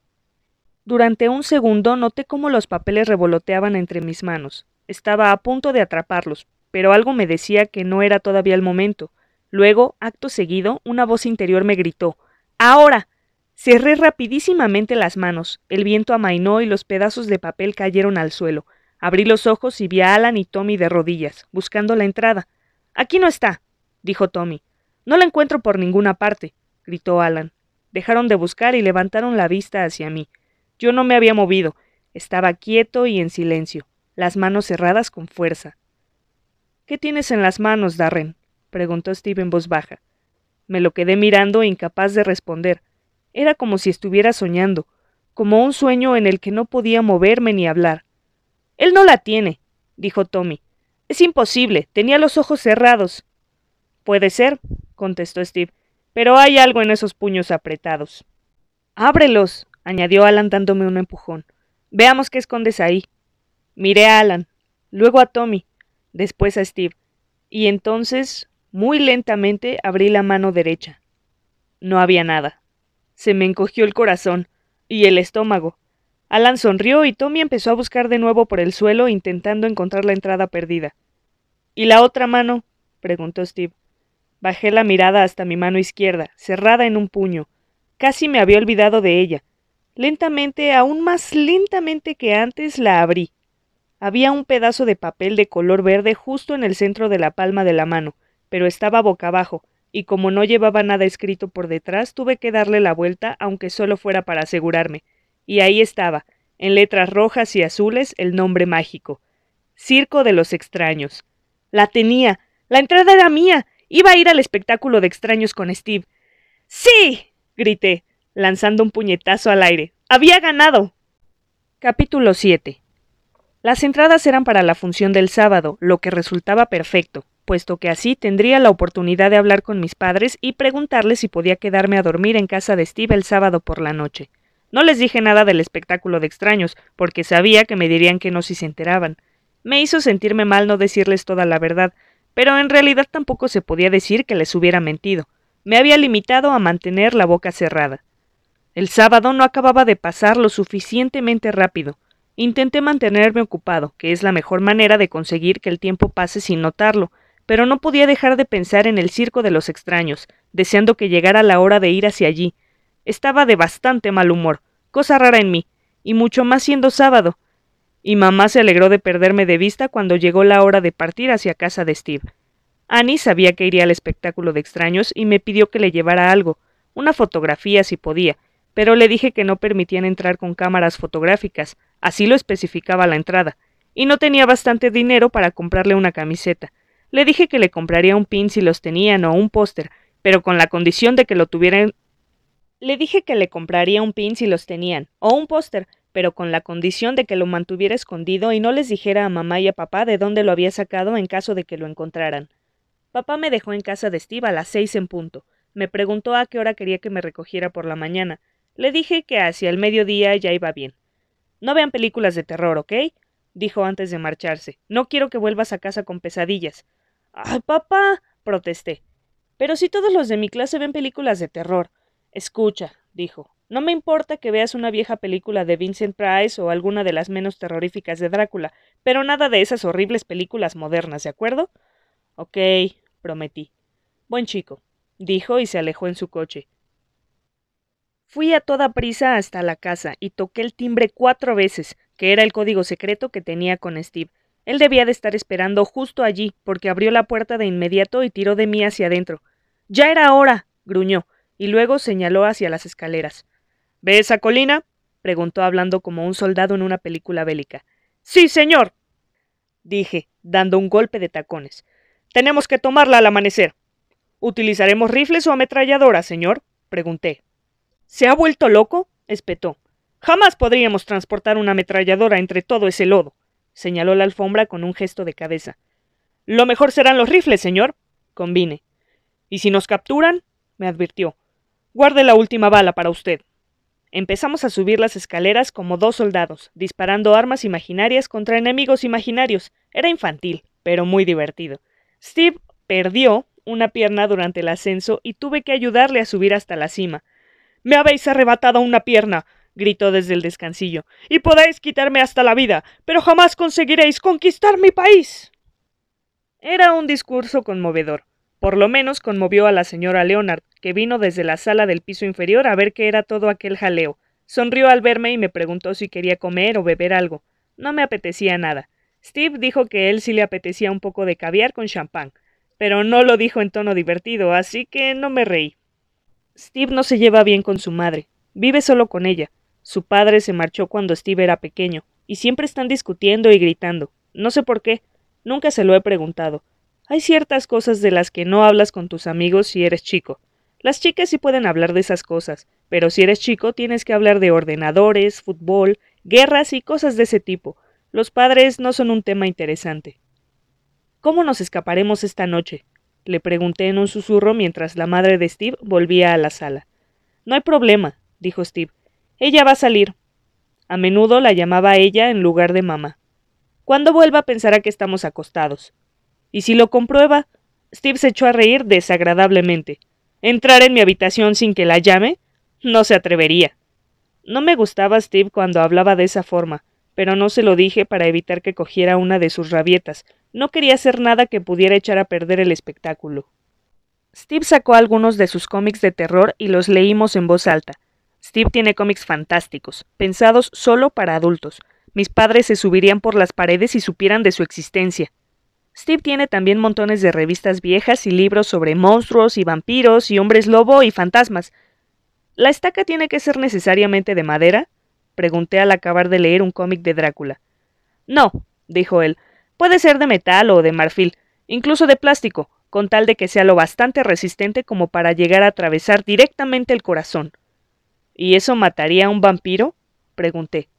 Durante un segundo noté cómo los papeles revoloteaban entre mis manos. Estaba a punto de atraparlos, pero algo me decía que no era todavía el momento. Luego, acto seguido, una voz interior me gritó Ahora. Cerré rapidísimamente las manos. El viento amainó y los pedazos de papel cayeron al suelo. Abrí los ojos y vi a Alan y Tommy de rodillas, buscando la entrada. Aquí no está, dijo Tommy. No la encuentro por ninguna parte, gritó Alan. Dejaron de buscar y levantaron la vista hacia mí. Yo no me había movido. Estaba quieto y en silencio, las manos cerradas con fuerza. ¿Qué tienes en las manos, Darren? preguntó Steve en voz baja. Me lo quedé mirando, incapaz de responder. Era como si estuviera soñando, como un sueño en el que no podía moverme ni hablar. Él no la tiene, dijo Tommy. Es imposible, tenía los ojos cerrados. Puede ser, contestó Steve, pero hay algo en esos puños apretados. Ábrelos, añadió Alan dándome un empujón. Veamos qué escondes ahí. Miré a Alan, luego a Tommy, después a Steve, y entonces, muy lentamente, abrí la mano derecha. No había nada. Se me encogió el corazón y el estómago. Alan sonrió y Tommy empezó a buscar de nuevo por el suelo intentando encontrar la entrada perdida. ¿Y la otra mano? preguntó Steve. Bajé la mirada hasta mi mano izquierda, cerrada en un puño. Casi me había olvidado de ella. Lentamente, aún más lentamente que antes, la abrí. Había un pedazo de papel de color verde justo en el centro de la palma de la mano, pero estaba boca abajo, y como no llevaba nada escrito por detrás, tuve que darle la vuelta, aunque solo fuera para asegurarme. Y ahí estaba, en letras rojas y azules, el nombre mágico. Circo de los extraños. La tenía. La entrada era mía. Iba a ir al espectáculo de extraños con Steve. ¡Sí! grité, lanzando un puñetazo al aire. ¡Había ganado! Capítulo 7 Las entradas eran para la función del sábado, lo que resultaba perfecto, puesto que así tendría la oportunidad de hablar con mis padres y preguntarles si podía quedarme a dormir en casa de Steve el sábado por la noche. No les dije nada del espectáculo de extraños, porque sabía que me dirían que no si se enteraban. Me hizo sentirme mal no decirles toda la verdad, pero en realidad tampoco se podía decir que les hubiera mentido. Me había limitado a mantener la boca cerrada. El sábado no acababa de pasar lo suficientemente rápido. Intenté mantenerme ocupado, que es la mejor manera de conseguir que el tiempo pase sin notarlo, pero no podía dejar de pensar en el circo de los extraños, deseando que llegara la hora de ir hacia allí. Estaba de bastante mal humor, cosa rara en mí, y mucho más siendo sábado, y mamá se alegró de perderme de vista cuando llegó la hora de partir hacia casa de Steve. Annie sabía que iría al espectáculo de extraños y me pidió que le llevara algo, una fotografía si podía, pero le dije que no permitían entrar con cámaras fotográficas, así lo especificaba la entrada, y no tenía bastante dinero para comprarle una camiseta. Le dije que le compraría un pin si los tenían o un póster, pero con la condición de que lo tuvieran. Le dije que le compraría un pin si los tenían, o un póster, pero con la condición de que lo mantuviera escondido y no les dijera a mamá y a papá de dónde lo había sacado en caso de que lo encontraran. Papá me dejó en casa de Steve a las seis en punto. Me preguntó a qué hora quería que me recogiera por la mañana. Le dije que hacia el mediodía ya iba bien. No vean películas de terror, ¿ok? dijo antes de marcharse. No quiero que vuelvas a casa con pesadillas. ¡Ay, papá! protesté. Pero si todos los de mi clase ven películas de terror. Escucha, dijo. No me importa que veas una vieja película de Vincent Price o alguna de las menos terroríficas de Drácula, pero nada de esas horribles películas modernas, ¿de acuerdo? Ok, prometí. Buen chico, dijo y se alejó en su coche. Fui a toda prisa hasta la casa y toqué el timbre cuatro veces, que era el código secreto que tenía con Steve. Él debía de estar esperando justo allí, porque abrió la puerta de inmediato y tiró de mí hacia adentro. Ya era hora. gruñó, y luego señaló hacia las escaleras. ¿Ve esa colina? preguntó hablando como un soldado en una película bélica. Sí, señor. dije, dando un golpe de tacones. Tenemos que tomarla al amanecer. ¿Utilizaremos rifles o ametralladoras, señor? pregunté. ¿Se ha vuelto loco? espetó. Jamás podríamos transportar una ametralladora entre todo ese lodo, señaló la alfombra con un gesto de cabeza. Lo mejor serán los rifles, señor, convine. ¿Y si nos capturan? me advirtió. Guarde la última bala para usted. Empezamos a subir las escaleras como dos soldados, disparando armas imaginarias contra enemigos imaginarios. Era infantil, pero muy divertido. Steve perdió una pierna durante el ascenso y tuve que ayudarle a subir hasta la cima. Me habéis arrebatado una pierna, gritó desde el descansillo, y podéis quitarme hasta la vida, pero jamás conseguiréis conquistar mi país. Era un discurso conmovedor. Por lo menos conmovió a la señora Leonard, que vino desde la sala del piso inferior a ver qué era todo aquel jaleo. Sonrió al verme y me preguntó si quería comer o beber algo. No me apetecía nada. Steve dijo que él sí le apetecía un poco de caviar con champán, pero no lo dijo en tono divertido, así que no me reí. Steve no se lleva bien con su madre, vive solo con ella. Su padre se marchó cuando Steve era pequeño, y siempre están discutiendo y gritando. No sé por qué, nunca se lo he preguntado. Hay ciertas cosas de las que no hablas con tus amigos si eres chico. Las chicas sí pueden hablar de esas cosas, pero si eres chico tienes que hablar de ordenadores, fútbol, guerras y cosas de ese tipo. Los padres no son un tema interesante. ¿Cómo nos escaparemos esta noche? Le pregunté en un susurro mientras la madre de Steve volvía a la sala. No hay problema, dijo Steve. Ella va a salir. A menudo la llamaba ella en lugar de mamá. Cuando vuelva pensará que estamos acostados. ¿Y si lo comprueba? Steve se echó a reír desagradablemente. ¿Entrar en mi habitación sin que la llame? No se atrevería. No me gustaba Steve cuando hablaba de esa forma, pero no se lo dije para evitar que cogiera una de sus rabietas. No quería hacer nada que pudiera echar a perder el espectáculo. Steve sacó algunos de sus cómics de terror y los leímos en voz alta. Steve tiene cómics fantásticos, pensados solo para adultos, Mis padres se subirían por las paredes si supieran de su existencia. Steve tiene también montones de revistas viejas y libros sobre monstruos y vampiros y hombres lobo y fantasmas. ¿La estaca tiene que ser necesariamente de madera? pregunté al acabar de leer un cómic de Drácula. No, dijo él. Puede ser de metal o de marfil, incluso de plástico, con tal de que sea lo bastante resistente como para llegar a atravesar directamente el corazón. ¿Y eso mataría a un vampiro? pregunté.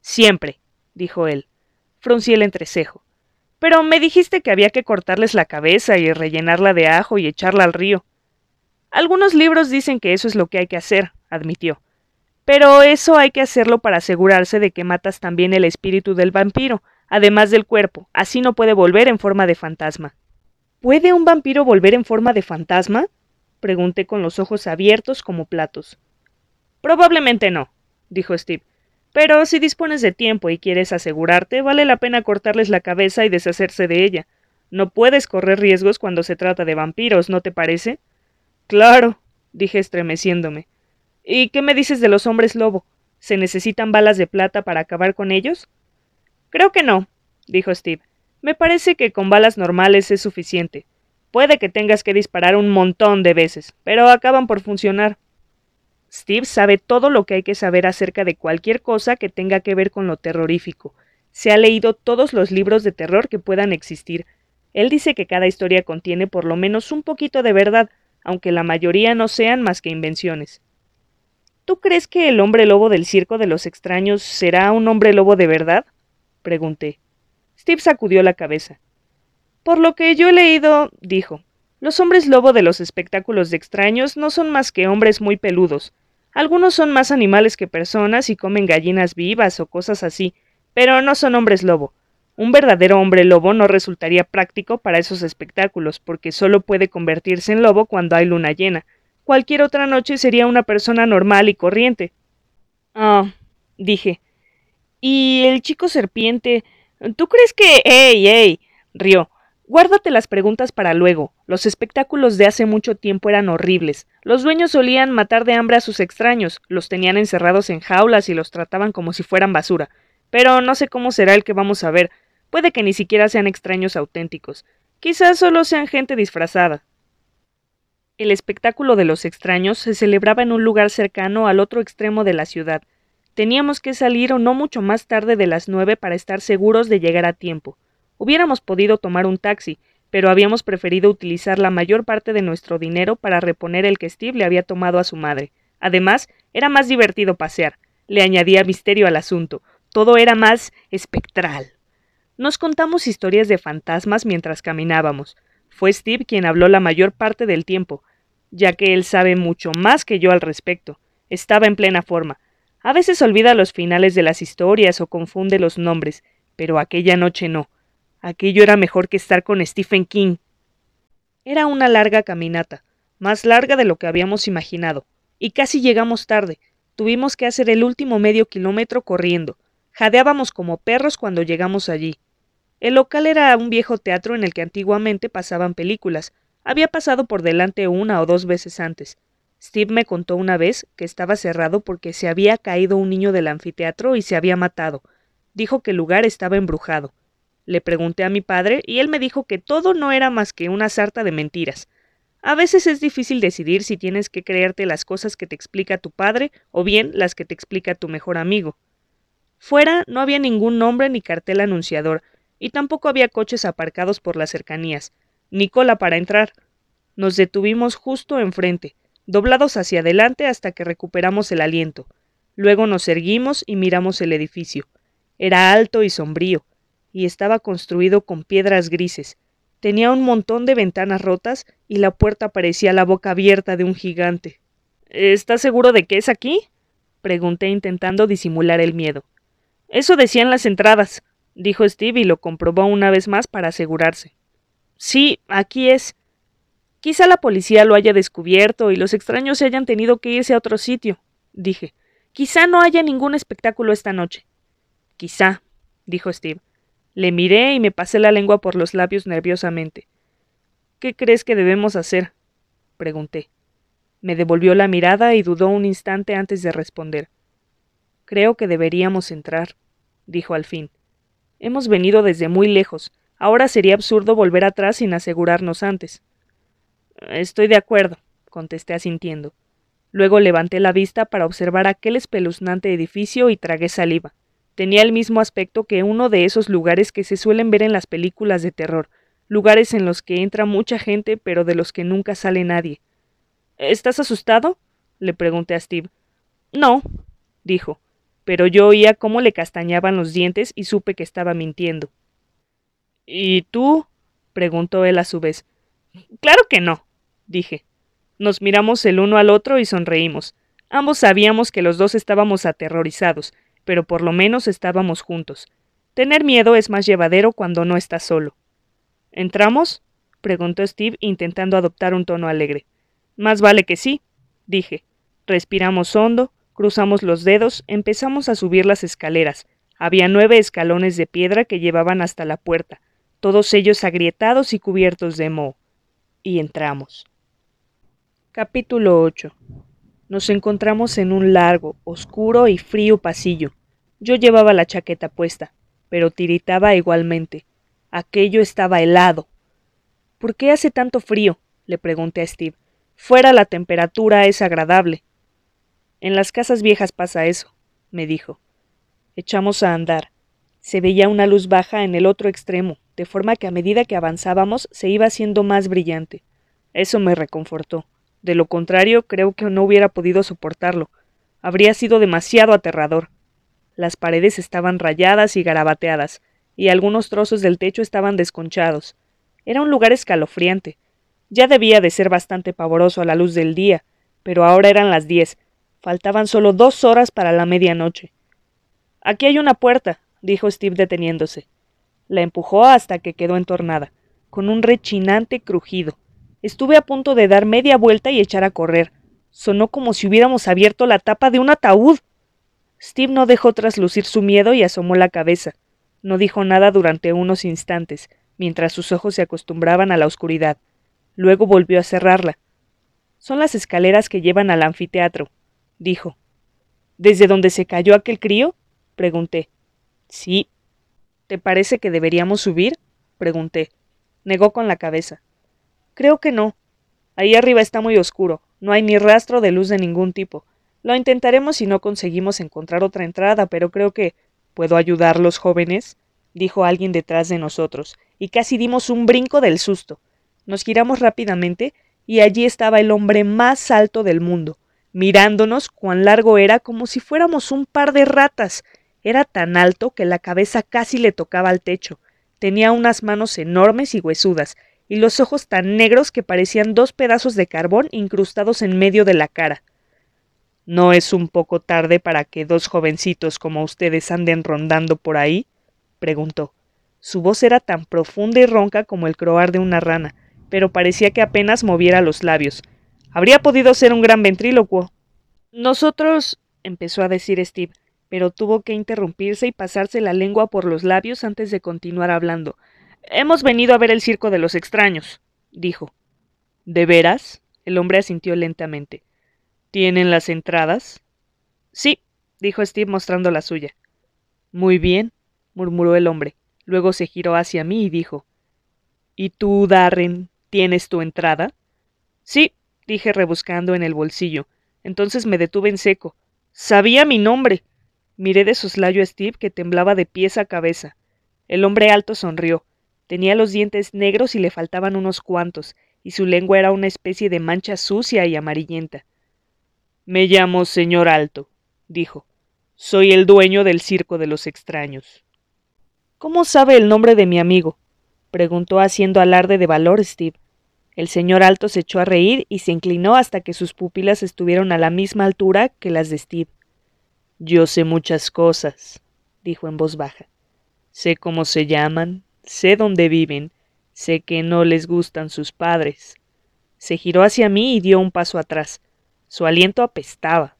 Siempre, dijo él. Fruncí el entrecejo. Pero me dijiste que había que cortarles la cabeza y rellenarla de ajo y echarla al río. Algunos libros dicen que eso es lo que hay que hacer, admitió. Pero eso hay que hacerlo para asegurarse de que matas también el espíritu del vampiro, además del cuerpo, así no puede volver en forma de fantasma. ¿Puede un vampiro volver en forma de fantasma? pregunté con los ojos abiertos como platos. Probablemente no, dijo Steve. Pero si dispones de tiempo y quieres asegurarte, vale la pena cortarles la cabeza y deshacerse de ella. No puedes correr riesgos cuando se trata de vampiros, ¿no te parece? Claro, dije estremeciéndome. ¿Y qué me dices de los hombres lobo? ¿Se necesitan balas de plata para acabar con ellos? Creo que no, dijo Steve. Me parece que con balas normales es suficiente. Puede que tengas que disparar un montón de veces, pero acaban por funcionar. Steve sabe todo lo que hay que saber acerca de cualquier cosa que tenga que ver con lo terrorífico. Se ha leído todos los libros de terror que puedan existir. Él dice que cada historia contiene por lo menos un poquito de verdad, aunque la mayoría no sean más que invenciones. ¿Tú crees que el hombre lobo del circo de los extraños será un hombre lobo de verdad? Pregunté. Steve sacudió la cabeza. Por lo que yo he leído, dijo, los hombres lobo de los espectáculos de extraños no son más que hombres muy peludos, algunos son más animales que personas y comen gallinas vivas o cosas así, pero no son hombres lobo. Un verdadero hombre lobo no resultaría práctico para esos espectáculos, porque solo puede convertirse en lobo cuando hay luna llena. Cualquier otra noche sería una persona normal y corriente. Ah, dije. ¿Y el chico serpiente? ¿Tú crees que... ¡Ey, ey! rió. Guárdate las preguntas para luego. Los espectáculos de hace mucho tiempo eran horribles. Los dueños solían matar de hambre a sus extraños, los tenían encerrados en jaulas y los trataban como si fueran basura. Pero no sé cómo será el que vamos a ver. Puede que ni siquiera sean extraños auténticos. Quizás solo sean gente disfrazada. El espectáculo de los extraños se celebraba en un lugar cercano al otro extremo de la ciudad. Teníamos que salir o no mucho más tarde de las nueve para estar seguros de llegar a tiempo. Hubiéramos podido tomar un taxi, pero habíamos preferido utilizar la mayor parte de nuestro dinero para reponer el que Steve le había tomado a su madre. Además, era más divertido pasear. Le añadía misterio al asunto. Todo era más espectral. Nos contamos historias de fantasmas mientras caminábamos. Fue Steve quien habló la mayor parte del tiempo, ya que él sabe mucho más que yo al respecto. Estaba en plena forma. A veces olvida los finales de las historias o confunde los nombres, pero aquella noche no. Aquello era mejor que estar con Stephen King. Era una larga caminata, más larga de lo que habíamos imaginado, y casi llegamos tarde. Tuvimos que hacer el último medio kilómetro corriendo. Jadeábamos como perros cuando llegamos allí. El local era un viejo teatro en el que antiguamente pasaban películas. Había pasado por delante una o dos veces antes. Steve me contó una vez que estaba cerrado porque se había caído un niño del anfiteatro y se había matado. Dijo que el lugar estaba embrujado. Le pregunté a mi padre y él me dijo que todo no era más que una sarta de mentiras. A veces es difícil decidir si tienes que creerte las cosas que te explica tu padre o bien las que te explica tu mejor amigo. Fuera no había ningún nombre ni cartel anunciador, y tampoco había coches aparcados por las cercanías, ni cola para entrar. Nos detuvimos justo enfrente, doblados hacia adelante hasta que recuperamos el aliento. Luego nos erguimos y miramos el edificio. Era alto y sombrío, y estaba construido con piedras grises. Tenía un montón de ventanas rotas y la puerta parecía la boca abierta de un gigante. ¿Estás seguro de que es aquí? pregunté intentando disimular el miedo. Eso decían las entradas, dijo Steve y lo comprobó una vez más para asegurarse. Sí, aquí es. Quizá la policía lo haya descubierto y los extraños se hayan tenido que irse a otro sitio, dije. Quizá no haya ningún espectáculo esta noche. Quizá, dijo Steve. Le miré y me pasé la lengua por los labios nerviosamente. ¿Qué crees que debemos hacer? pregunté. Me devolvió la mirada y dudó un instante antes de responder. Creo que deberíamos entrar. dijo al fin. Hemos venido desde muy lejos. Ahora sería absurdo volver atrás sin asegurarnos antes. Estoy de acuerdo, contesté asintiendo. Luego levanté la vista para observar aquel espeluznante edificio y tragué saliva. Tenía el mismo aspecto que uno de esos lugares que se suelen ver en las películas de terror, lugares en los que entra mucha gente pero de los que nunca sale nadie. ¿Estás asustado? le pregunté a Steve. No, dijo, pero yo oía cómo le castañaban los dientes y supe que estaba mintiendo. ¿Y tú? preguntó él a su vez. Claro que no, dije. Nos miramos el uno al otro y sonreímos. Ambos sabíamos que los dos estábamos aterrorizados, pero por lo menos estábamos juntos. Tener miedo es más llevadero cuando no estás solo. ¿Entramos? preguntó Steve intentando adoptar un tono alegre. Más vale que sí, dije. Respiramos hondo, cruzamos los dedos, empezamos a subir las escaleras. Había nueve escalones de piedra que llevaban hasta la puerta, todos ellos agrietados y cubiertos de moho. Y entramos. Capítulo 8. Nos encontramos en un largo, oscuro y frío pasillo. Yo llevaba la chaqueta puesta, pero tiritaba igualmente. Aquello estaba helado. ¿Por qué hace tanto frío? le pregunté a Steve. Fuera la temperatura es agradable. En las casas viejas pasa eso, me dijo. Echamos a andar. Se veía una luz baja en el otro extremo, de forma que a medida que avanzábamos se iba haciendo más brillante. Eso me reconfortó. De lo contrario, creo que no hubiera podido soportarlo. Habría sido demasiado aterrador. Las paredes estaban rayadas y garabateadas, y algunos trozos del techo estaban desconchados. Era un lugar escalofriante. Ya debía de ser bastante pavoroso a la luz del día, pero ahora eran las diez. Faltaban solo dos horas para la medianoche. Aquí hay una puerta, dijo Steve deteniéndose. La empujó hasta que quedó entornada, con un rechinante crujido. Estuve a punto de dar media vuelta y echar a correr. Sonó como si hubiéramos abierto la tapa de un ataúd. Steve no dejó traslucir su miedo y asomó la cabeza. No dijo nada durante unos instantes, mientras sus ojos se acostumbraban a la oscuridad. Luego volvió a cerrarla. Son las escaleras que llevan al anfiteatro, dijo. ¿Desde donde se cayó aquel crío? pregunté. Sí, ¿Te parece que deberíamos subir? pregunté. Negó con la cabeza. Creo que no. Ahí arriba está muy oscuro. No hay ni rastro de luz de ningún tipo. Lo intentaremos si no conseguimos encontrar otra entrada, pero creo que. ¿Puedo ayudarlos, jóvenes? dijo alguien detrás de nosotros, y casi dimos un brinco del susto. Nos giramos rápidamente, y allí estaba el hombre más alto del mundo, mirándonos cuán largo era como si fuéramos un par de ratas, era tan alto que la cabeza casi le tocaba al techo. Tenía unas manos enormes y huesudas, y los ojos tan negros que parecían dos pedazos de carbón incrustados en medio de la cara. ¿No es un poco tarde para que dos jovencitos como ustedes anden rondando por ahí? preguntó. Su voz era tan profunda y ronca como el croar de una rana, pero parecía que apenas moviera los labios. Habría podido ser un gran ventrílocuo. Nosotros, empezó a decir Steve, pero tuvo que interrumpirse y pasarse la lengua por los labios antes de continuar hablando. Hemos venido a ver el circo de los extraños, dijo. ¿De veras? El hombre asintió lentamente. ¿Tienen las entradas? Sí, dijo Steve mostrando la suya. Muy bien, murmuró el hombre. Luego se giró hacia mí y dijo ¿Y tú, Darren, tienes tu entrada? Sí, dije rebuscando en el bolsillo. Entonces me detuve en seco. Sabía mi nombre. Miré de soslayo a Steve que temblaba de pies a cabeza. El hombre alto sonrió. Tenía los dientes negros y le faltaban unos cuantos, y su lengua era una especie de mancha sucia y amarillenta. Me llamo señor Alto, dijo. Soy el dueño del circo de los extraños. ¿Cómo sabe el nombre de mi amigo? preguntó haciendo alarde de valor Steve. El señor Alto se echó a reír y se inclinó hasta que sus pupilas estuvieron a la misma altura que las de Steve. Yo sé muchas cosas, dijo en voz baja. Sé cómo se llaman, sé dónde viven, sé que no les gustan sus padres. Se giró hacia mí y dio un paso atrás. Su aliento apestaba.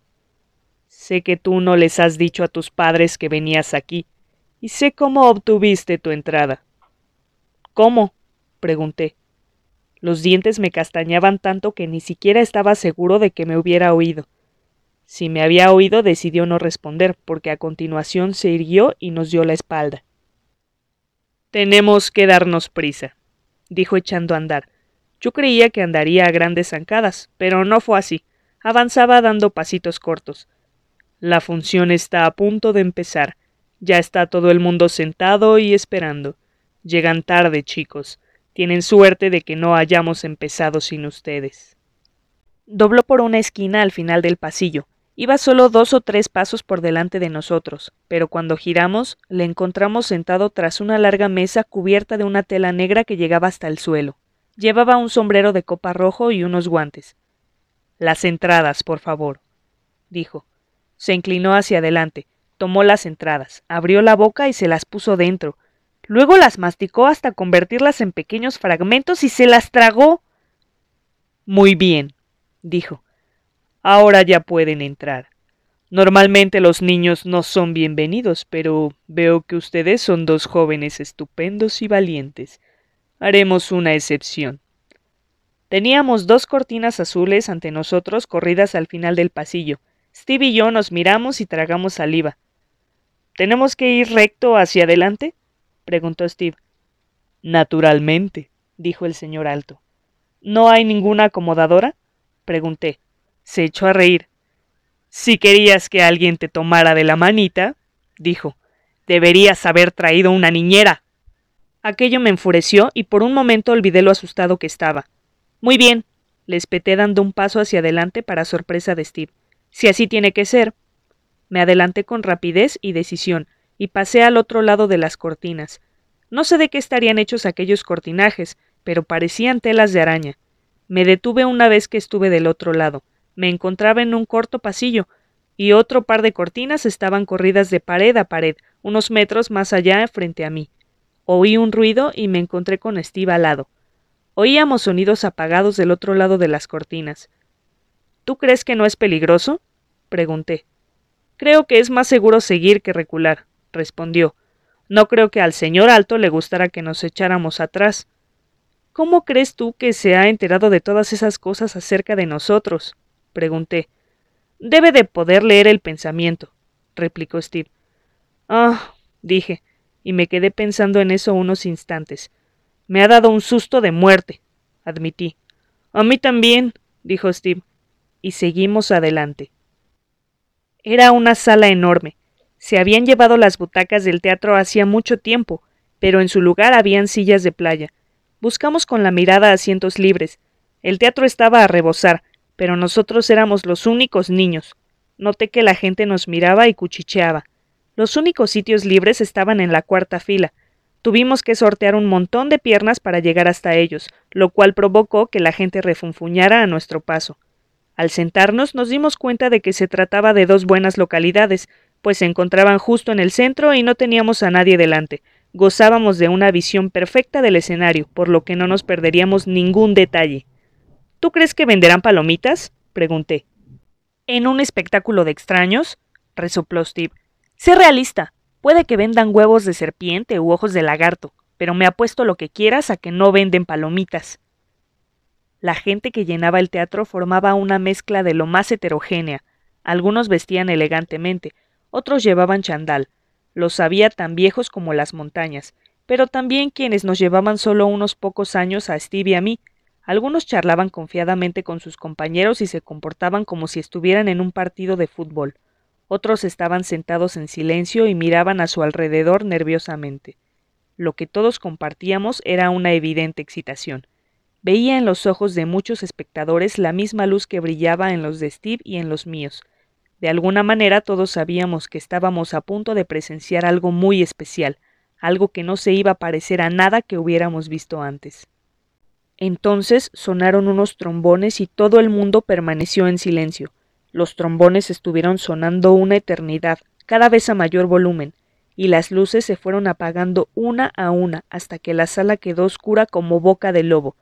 Sé que tú no les has dicho a tus padres que venías aquí, y sé cómo obtuviste tu entrada. ¿Cómo? pregunté. Los dientes me castañaban tanto que ni siquiera estaba seguro de que me hubiera oído. Si me había oído, decidió no responder, porque a continuación se irguió y nos dio la espalda. Tenemos que darnos prisa, dijo echando a andar. Yo creía que andaría a grandes zancadas, pero no fue así. Avanzaba dando pasitos cortos. La función está a punto de empezar. Ya está todo el mundo sentado y esperando. Llegan tarde, chicos. Tienen suerte de que no hayamos empezado sin ustedes. Dobló por una esquina al final del pasillo. Iba solo dos o tres pasos por delante de nosotros, pero cuando giramos le encontramos sentado tras una larga mesa cubierta de una tela negra que llegaba hasta el suelo. Llevaba un sombrero de copa rojo y unos guantes. Las entradas, por favor, dijo. Se inclinó hacia adelante, tomó las entradas, abrió la boca y se las puso dentro. Luego las masticó hasta convertirlas en pequeños fragmentos y se las tragó. Muy bien, dijo. Ahora ya pueden entrar. Normalmente los niños no son bienvenidos, pero veo que ustedes son dos jóvenes estupendos y valientes. Haremos una excepción. Teníamos dos cortinas azules ante nosotros corridas al final del pasillo. Steve y yo nos miramos y tragamos saliva. ¿Tenemos que ir recto hacia adelante? preguntó Steve. Naturalmente, dijo el señor Alto. ¿No hay ninguna acomodadora? pregunté. Se echó a reír. Si querías que alguien te tomara de la manita, dijo, deberías haber traído una niñera. Aquello me enfureció y por un momento olvidé lo asustado que estaba. Muy bien, le espeté dando un paso hacia adelante para sorpresa de Steve. Si así tiene que ser. Me adelanté con rapidez y decisión, y pasé al otro lado de las cortinas. No sé de qué estarían hechos aquellos cortinajes, pero parecían telas de araña. Me detuve una vez que estuve del otro lado. Me encontraba en un corto pasillo, y otro par de cortinas estaban corridas de pared a pared, unos metros más allá frente a mí. Oí un ruido y me encontré con Steve al lado. Oíamos sonidos apagados del otro lado de las cortinas. ¿Tú crees que no es peligroso? pregunté. Creo que es más seguro seguir que recular, respondió. No creo que al señor Alto le gustara que nos echáramos atrás. ¿Cómo crees tú que se ha enterado de todas esas cosas acerca de nosotros? Pregunté. Debe de poder leer el pensamiento, replicó Steve. Ah, dije, y me quedé pensando en eso unos instantes. Me ha dado un susto de muerte, admití. A mí también, dijo Steve, y seguimos adelante. Era una sala enorme. Se habían llevado las butacas del teatro hacía mucho tiempo, pero en su lugar habían sillas de playa. Buscamos con la mirada asientos libres. El teatro estaba a rebosar, pero nosotros éramos los únicos niños. Noté que la gente nos miraba y cuchicheaba. Los únicos sitios libres estaban en la cuarta fila. Tuvimos que sortear un montón de piernas para llegar hasta ellos, lo cual provocó que la gente refunfuñara a nuestro paso. Al sentarnos nos dimos cuenta de que se trataba de dos buenas localidades, pues se encontraban justo en el centro y no teníamos a nadie delante. Gozábamos de una visión perfecta del escenario, por lo que no nos perderíamos ningún detalle. ¿Tú crees que venderán palomitas? pregunté. ¿En un espectáculo de extraños? resopló Steve. Sé realista. Puede que vendan huevos de serpiente u ojos de lagarto, pero me apuesto lo que quieras a que no venden palomitas. La gente que llenaba el teatro formaba una mezcla de lo más heterogénea. Algunos vestían elegantemente, otros llevaban chandal. Los había tan viejos como las montañas, pero también quienes nos llevaban solo unos pocos años a Steve y a mí, algunos charlaban confiadamente con sus compañeros y se comportaban como si estuvieran en un partido de fútbol. Otros estaban sentados en silencio y miraban a su alrededor nerviosamente. Lo que todos compartíamos era una evidente excitación. Veía en los ojos de muchos espectadores la misma luz que brillaba en los de Steve y en los míos. De alguna manera todos sabíamos que estábamos a punto de presenciar algo muy especial, algo que no se iba a parecer a nada que hubiéramos visto antes. Entonces sonaron unos trombones y todo el mundo permaneció en silencio. Los trombones estuvieron sonando una eternidad, cada vez a mayor volumen, y las luces se fueron apagando una a una hasta que la sala quedó oscura como boca de lobo.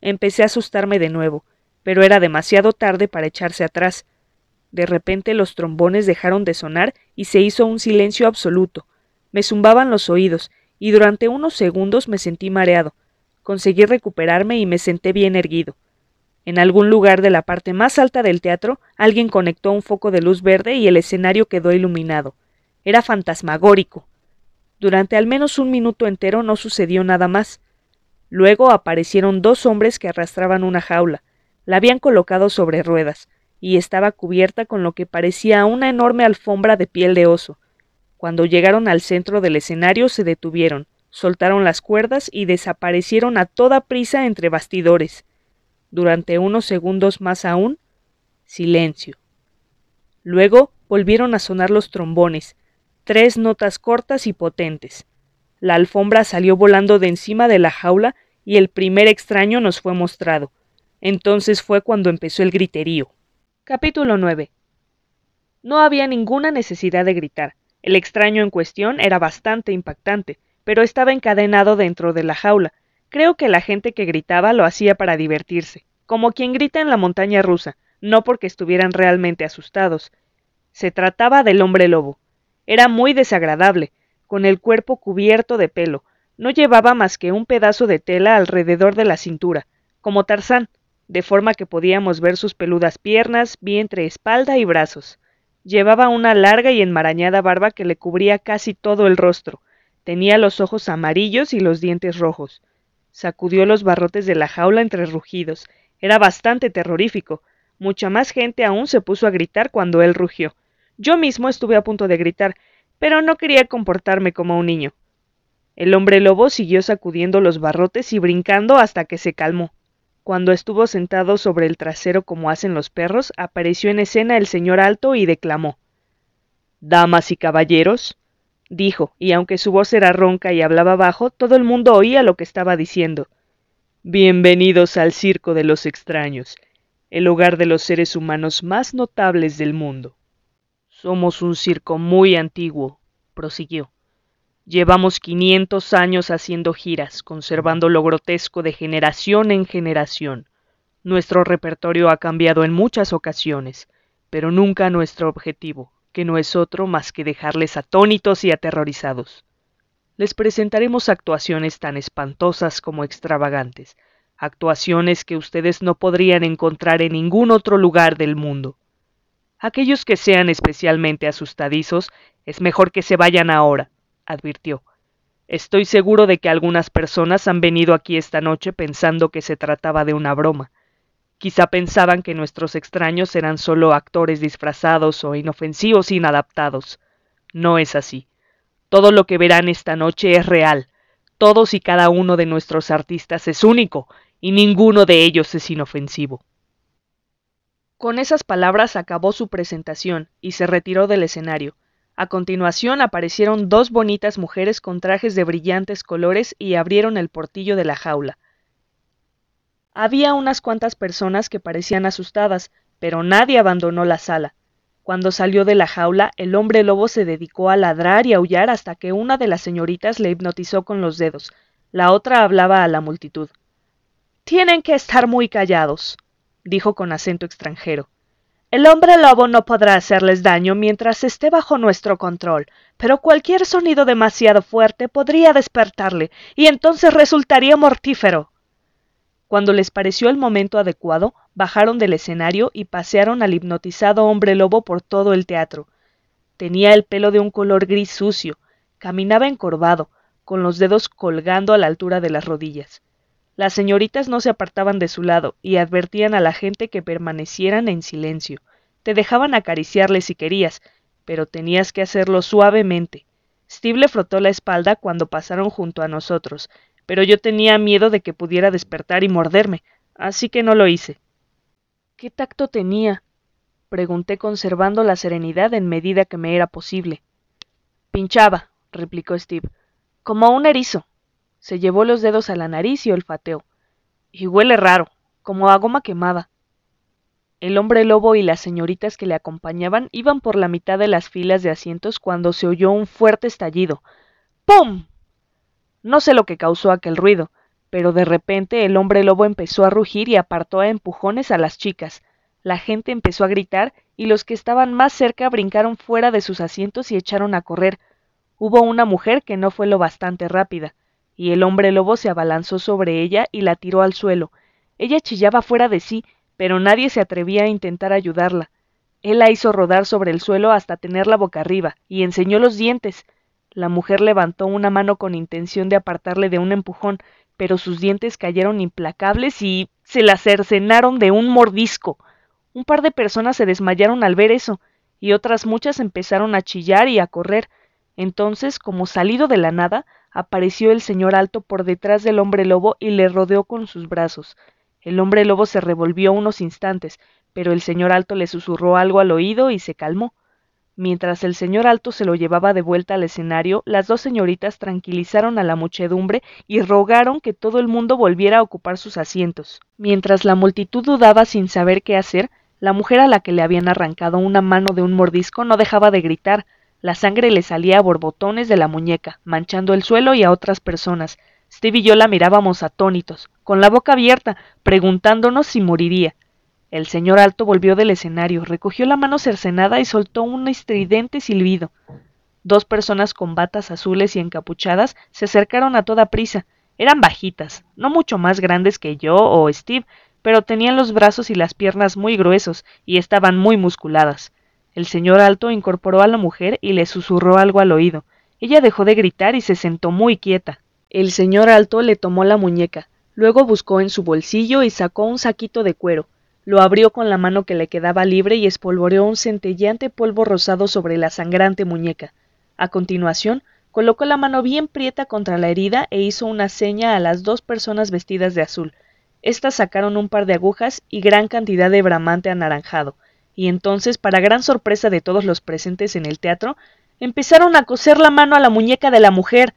Empecé a asustarme de nuevo, pero era demasiado tarde para echarse atrás. De repente los trombones dejaron de sonar y se hizo un silencio absoluto. Me zumbaban los oídos, y durante unos segundos me sentí mareado, Conseguí recuperarme y me senté bien erguido. En algún lugar de la parte más alta del teatro, alguien conectó un foco de luz verde y el escenario quedó iluminado. Era fantasmagórico. Durante al menos un minuto entero no sucedió nada más. Luego aparecieron dos hombres que arrastraban una jaula. La habían colocado sobre ruedas, y estaba cubierta con lo que parecía una enorme alfombra de piel de oso. Cuando llegaron al centro del escenario se detuvieron, soltaron las cuerdas y desaparecieron a toda prisa entre bastidores. Durante unos segundos más aún, silencio. Luego volvieron a sonar los trombones, tres notas cortas y potentes. La alfombra salió volando de encima de la jaula y el primer extraño nos fue mostrado. Entonces fue cuando empezó el griterío. Capítulo 9. No había ninguna necesidad de gritar. El extraño en cuestión era bastante impactante, pero estaba encadenado dentro de la jaula. Creo que la gente que gritaba lo hacía para divertirse, como quien grita en la montaña rusa, no porque estuvieran realmente asustados. Se trataba del hombre lobo. Era muy desagradable, con el cuerpo cubierto de pelo. No llevaba más que un pedazo de tela alrededor de la cintura, como Tarzán, de forma que podíamos ver sus peludas piernas, vientre, espalda y brazos. Llevaba una larga y enmarañada barba que le cubría casi todo el rostro. Tenía los ojos amarillos y los dientes rojos. Sacudió los barrotes de la jaula entre rugidos. Era bastante terrorífico. Mucha más gente aún se puso a gritar cuando él rugió. Yo mismo estuve a punto de gritar, pero no quería comportarme como un niño. El hombre lobo siguió sacudiendo los barrotes y brincando hasta que se calmó. Cuando estuvo sentado sobre el trasero como hacen los perros, apareció en escena el señor alto y declamó Damas y caballeros, dijo, y aunque su voz era ronca y hablaba bajo, todo el mundo oía lo que estaba diciendo. Bienvenidos al circo de los extraños, el hogar de los seres humanos más notables del mundo. Somos un circo muy antiguo, prosiguió. Llevamos quinientos años haciendo giras, conservando lo grotesco de generación en generación. Nuestro repertorio ha cambiado en muchas ocasiones, pero nunca nuestro objetivo, que no es otro más que dejarles atónitos y aterrorizados. Les presentaremos actuaciones tan espantosas como extravagantes, actuaciones que ustedes no podrían encontrar en ningún otro lugar del mundo. Aquellos que sean especialmente asustadizos, es mejor que se vayan ahora advirtió. Estoy seguro de que algunas personas han venido aquí esta noche pensando que se trataba de una broma. Quizá pensaban que nuestros extraños eran solo actores disfrazados o inofensivos inadaptados. No es así. Todo lo que verán esta noche es real. Todos y cada uno de nuestros artistas es único, y ninguno de ellos es inofensivo. Con esas palabras acabó su presentación y se retiró del escenario, a continuación aparecieron dos bonitas mujeres con trajes de brillantes colores y abrieron el portillo de la jaula. Había unas cuantas personas que parecían asustadas, pero nadie abandonó la sala. Cuando salió de la jaula, el hombre lobo se dedicó a ladrar y aullar hasta que una de las señoritas le hipnotizó con los dedos. La otra hablaba a la multitud. Tienen que estar muy callados, dijo con acento extranjero. El hombre lobo no podrá hacerles daño mientras esté bajo nuestro control, pero cualquier sonido demasiado fuerte podría despertarle, y entonces resultaría mortífero. Cuando les pareció el momento adecuado, bajaron del escenario y pasearon al hipnotizado hombre lobo por todo el teatro. Tenía el pelo de un color gris sucio, caminaba encorvado, con los dedos colgando a la altura de las rodillas. Las señoritas no se apartaban de su lado y advertían a la gente que permanecieran en silencio. Te dejaban acariciarle si querías, pero tenías que hacerlo suavemente. Steve le frotó la espalda cuando pasaron junto a nosotros, pero yo tenía miedo de que pudiera despertar y morderme, así que no lo hice. ¿Qué tacto tenía? pregunté conservando la serenidad en medida que me era posible. Pinchaba, replicó Steve, como un erizo. Se llevó los dedos a la nariz y olfateó. Y huele raro, como a goma quemada. El hombre lobo y las señoritas que le acompañaban iban por la mitad de las filas de asientos cuando se oyó un fuerte estallido. ¡Pum! No sé lo que causó aquel ruido, pero de repente el hombre lobo empezó a rugir y apartó a empujones a las chicas. La gente empezó a gritar y los que estaban más cerca brincaron fuera de sus asientos y echaron a correr. Hubo una mujer que no fue lo bastante rápida y el hombre lobo se abalanzó sobre ella y la tiró al suelo. Ella chillaba fuera de sí, pero nadie se atrevía a intentar ayudarla. Él la hizo rodar sobre el suelo hasta tenerla boca arriba, y enseñó los dientes. La mujer levantó una mano con intención de apartarle de un empujón, pero sus dientes cayeron implacables y se la cercenaron de un mordisco. Un par de personas se desmayaron al ver eso, y otras muchas empezaron a chillar y a correr. Entonces, como salido de la nada, apareció el señor alto por detrás del hombre lobo y le rodeó con sus brazos. El hombre lobo se revolvió unos instantes, pero el señor alto le susurró algo al oído y se calmó. Mientras el señor alto se lo llevaba de vuelta al escenario, las dos señoritas tranquilizaron a la muchedumbre y rogaron que todo el mundo volviera a ocupar sus asientos. Mientras la multitud dudaba sin saber qué hacer, la mujer a la que le habían arrancado una mano de un mordisco no dejaba de gritar. La sangre le salía a borbotones de la muñeca, manchando el suelo y a otras personas. Steve y yo la mirábamos atónitos, con la boca abierta, preguntándonos si moriría. El señor alto volvió del escenario, recogió la mano cercenada y soltó un estridente silbido. Dos personas con batas azules y encapuchadas se acercaron a toda prisa. Eran bajitas, no mucho más grandes que yo o Steve, pero tenían los brazos y las piernas muy gruesos y estaban muy musculadas. El señor alto incorporó a la mujer y le susurró algo al oído. Ella dejó de gritar y se sentó muy quieta. El señor alto le tomó la muñeca, luego buscó en su bolsillo y sacó un saquito de cuero, lo abrió con la mano que le quedaba libre y espolvoreó un centelleante polvo rosado sobre la sangrante muñeca. A continuación, colocó la mano bien prieta contra la herida e hizo una seña a las dos personas vestidas de azul. Estas sacaron un par de agujas y gran cantidad de bramante anaranjado, y entonces, para gran sorpresa de todos los presentes en el teatro, empezaron a coser la mano a la muñeca de la mujer.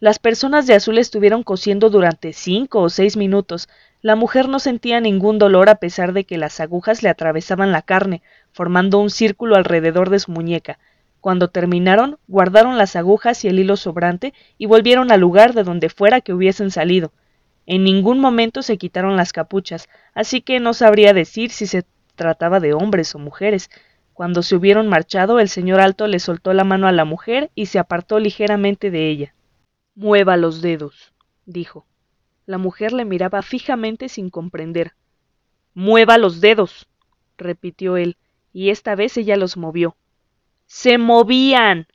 Las personas de azul estuvieron cosiendo durante cinco o seis minutos, la mujer no sentía ningún dolor a pesar de que las agujas le atravesaban la carne, formando un círculo alrededor de su muñeca. Cuando terminaron, guardaron las agujas y el hilo sobrante y volvieron al lugar de donde fuera que hubiesen salido. En ningún momento se quitaron las capuchas, así que no sabría decir si se trataba de hombres o mujeres. Cuando se hubieron marchado, el señor alto le soltó la mano a la mujer y se apartó ligeramente de ella. Mueva los dedos, dijo. La mujer le miraba fijamente sin comprender. Mueva los dedos, repitió él, y esta vez ella los movió. ¡Se movían!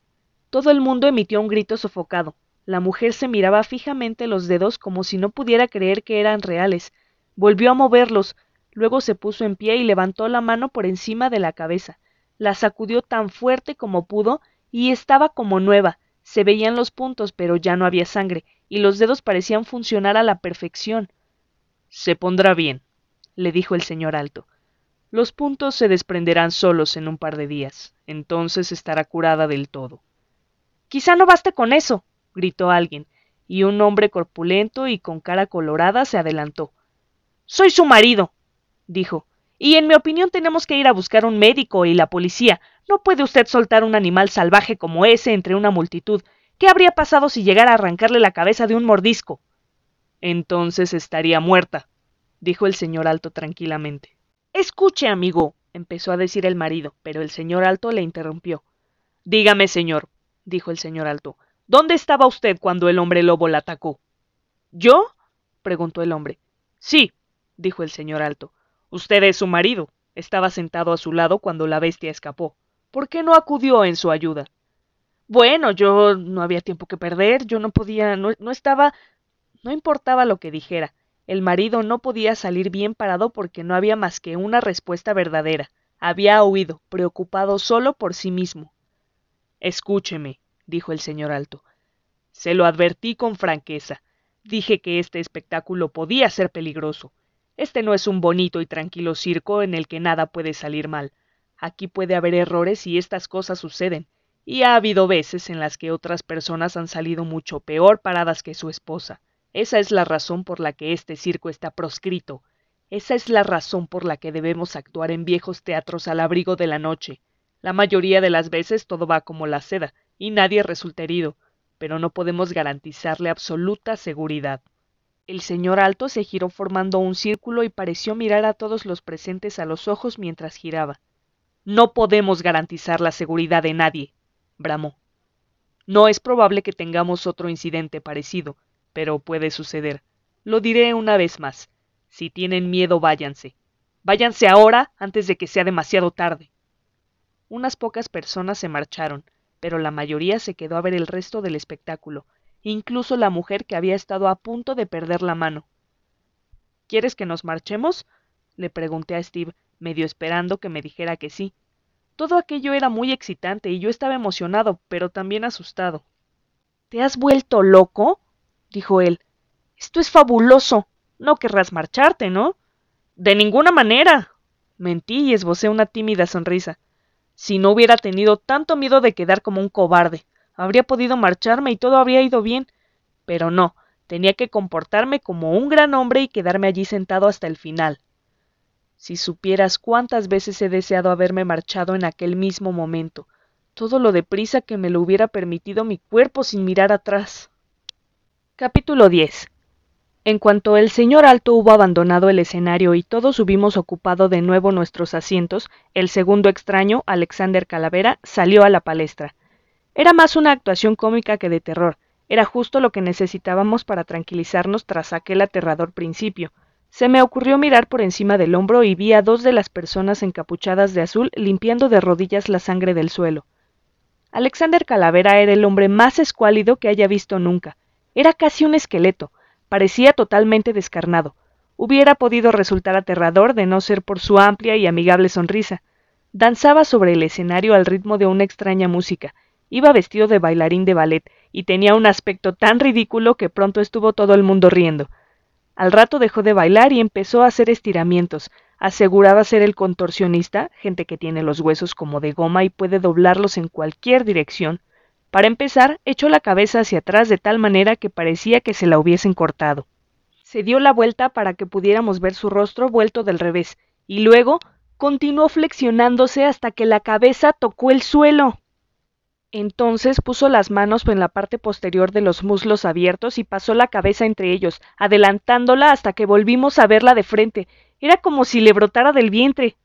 Todo el mundo emitió un grito sofocado. La mujer se miraba fijamente los dedos como si no pudiera creer que eran reales. Volvió a moverlos, luego se puso en pie y levantó la mano por encima de la cabeza. La sacudió tan fuerte como pudo y estaba como nueva. Se veían los puntos, pero ya no había sangre, y los dedos parecían funcionar a la perfección. Se pondrá bien, le dijo el señor alto. Los puntos se desprenderán solos en un par de días. Entonces estará curada del todo. Quizá no baste con eso, gritó alguien, y un hombre corpulento y con cara colorada se adelantó. Soy su marido, dijo, y en mi opinión tenemos que ir a buscar un médico y la policía. No puede usted soltar un animal salvaje como ese entre una multitud. ¿Qué habría pasado si llegara a arrancarle la cabeza de un mordisco? Entonces estaría muerta, dijo el señor Alto tranquilamente. Escuche, amigo, empezó a decir el marido, pero el señor Alto le interrumpió. Dígame, señor, dijo el señor Alto, ¿dónde estaba usted cuando el hombre lobo la atacó? ¿Yo? preguntó el hombre. Sí, dijo el señor Alto. Usted es su marido. Estaba sentado a su lado cuando la bestia escapó. ¿Por qué no acudió en su ayuda? Bueno, yo no había tiempo que perder, yo no podía, no, no estaba, no importaba lo que dijera. El marido no podía salir bien parado porque no había más que una respuesta verdadera. Había huido, preocupado solo por sí mismo. Escúcheme, dijo el señor Alto. Se lo advertí con franqueza. Dije que este espectáculo podía ser peligroso. Este no es un bonito y tranquilo circo en el que nada puede salir mal. Aquí puede haber errores y estas cosas suceden y ha habido veces en las que otras personas han salido mucho peor paradas que su esposa. Esa es la razón por la que este circo está proscrito. Esa es la razón por la que debemos actuar en viejos teatros al abrigo de la noche. La mayoría de las veces todo va como la seda, y nadie resulta herido, pero no podemos garantizarle absoluta seguridad. El señor Alto se giró formando un círculo y pareció mirar a todos los presentes a los ojos mientras giraba. No podemos garantizar la seguridad de nadie, bramó. No es probable que tengamos otro incidente parecido, pero puede suceder. Lo diré una vez más. Si tienen miedo, váyanse. Váyanse ahora antes de que sea demasiado tarde. Unas pocas personas se marcharon, pero la mayoría se quedó a ver el resto del espectáculo, incluso la mujer que había estado a punto de perder la mano. ¿Quieres que nos marchemos? le pregunté a Steve, medio esperando que me dijera que sí. Todo aquello era muy excitante y yo estaba emocionado, pero también asustado. ¿Te has vuelto loco? dijo él. Esto es fabuloso. No querrás marcharte, ¿no? De ninguna manera. Mentí y esbocé una tímida sonrisa. Si no hubiera tenido tanto miedo de quedar como un cobarde, habría podido marcharme y todo habría ido bien. Pero no, tenía que comportarme como un gran hombre y quedarme allí sentado hasta el final. Si supieras cuántas veces he deseado haberme marchado en aquel mismo momento, todo lo deprisa que me lo hubiera permitido mi cuerpo sin mirar atrás. Capítulo 10 En cuanto el señor Alto hubo abandonado el escenario y todos hubimos ocupado de nuevo nuestros asientos, el segundo extraño, Alexander Calavera, salió a la palestra. Era más una actuación cómica que de terror, era justo lo que necesitábamos para tranquilizarnos tras aquel aterrador principio. Se me ocurrió mirar por encima del hombro y vi a dos de las personas encapuchadas de azul limpiando de rodillas la sangre del suelo. Alexander Calavera era el hombre más escuálido que haya visto nunca. Era casi un esqueleto, parecía totalmente descarnado. Hubiera podido resultar aterrador de no ser por su amplia y amigable sonrisa. Danzaba sobre el escenario al ritmo de una extraña música, Iba vestido de bailarín de ballet y tenía un aspecto tan ridículo que pronto estuvo todo el mundo riendo. Al rato dejó de bailar y empezó a hacer estiramientos. Aseguraba ser el contorsionista, gente que tiene los huesos como de goma y puede doblarlos en cualquier dirección. Para empezar, echó la cabeza hacia atrás de tal manera que parecía que se la hubiesen cortado. Se dio la vuelta para que pudiéramos ver su rostro vuelto del revés, y luego continuó flexionándose hasta que la cabeza tocó el suelo. Entonces puso las manos en la parte posterior de los muslos abiertos y pasó la cabeza entre ellos, adelantándola hasta que volvimos a verla de frente. Era como si le brotara del vientre.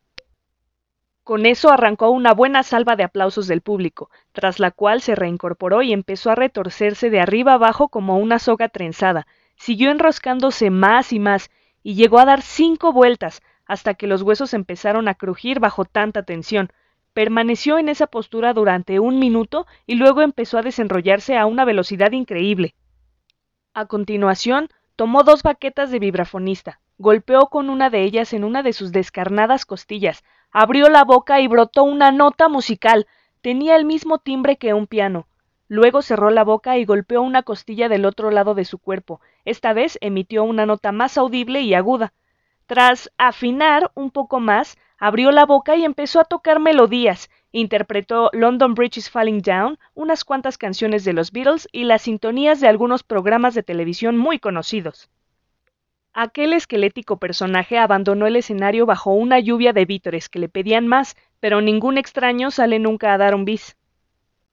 Con eso arrancó una buena salva de aplausos del público, tras la cual se reincorporó y empezó a retorcerse de arriba abajo como una soga trenzada. Siguió enroscándose más y más, y llegó a dar cinco vueltas, hasta que los huesos empezaron a crujir bajo tanta tensión. Permaneció en esa postura durante un minuto y luego empezó a desenrollarse a una velocidad increíble. A continuación, tomó dos baquetas de vibrafonista, golpeó con una de ellas en una de sus descarnadas costillas, abrió la boca y brotó una nota musical. Tenía el mismo timbre que un piano. Luego cerró la boca y golpeó una costilla del otro lado de su cuerpo. Esta vez emitió una nota más audible y aguda. Tras afinar un poco más, abrió la boca y empezó a tocar melodías. Interpretó London Bridge is Falling Down, unas cuantas canciones de los Beatles y las sintonías de algunos programas de televisión muy conocidos. Aquel esquelético personaje abandonó el escenario bajo una lluvia de vítores que le pedían más, pero ningún extraño sale nunca a dar un bis.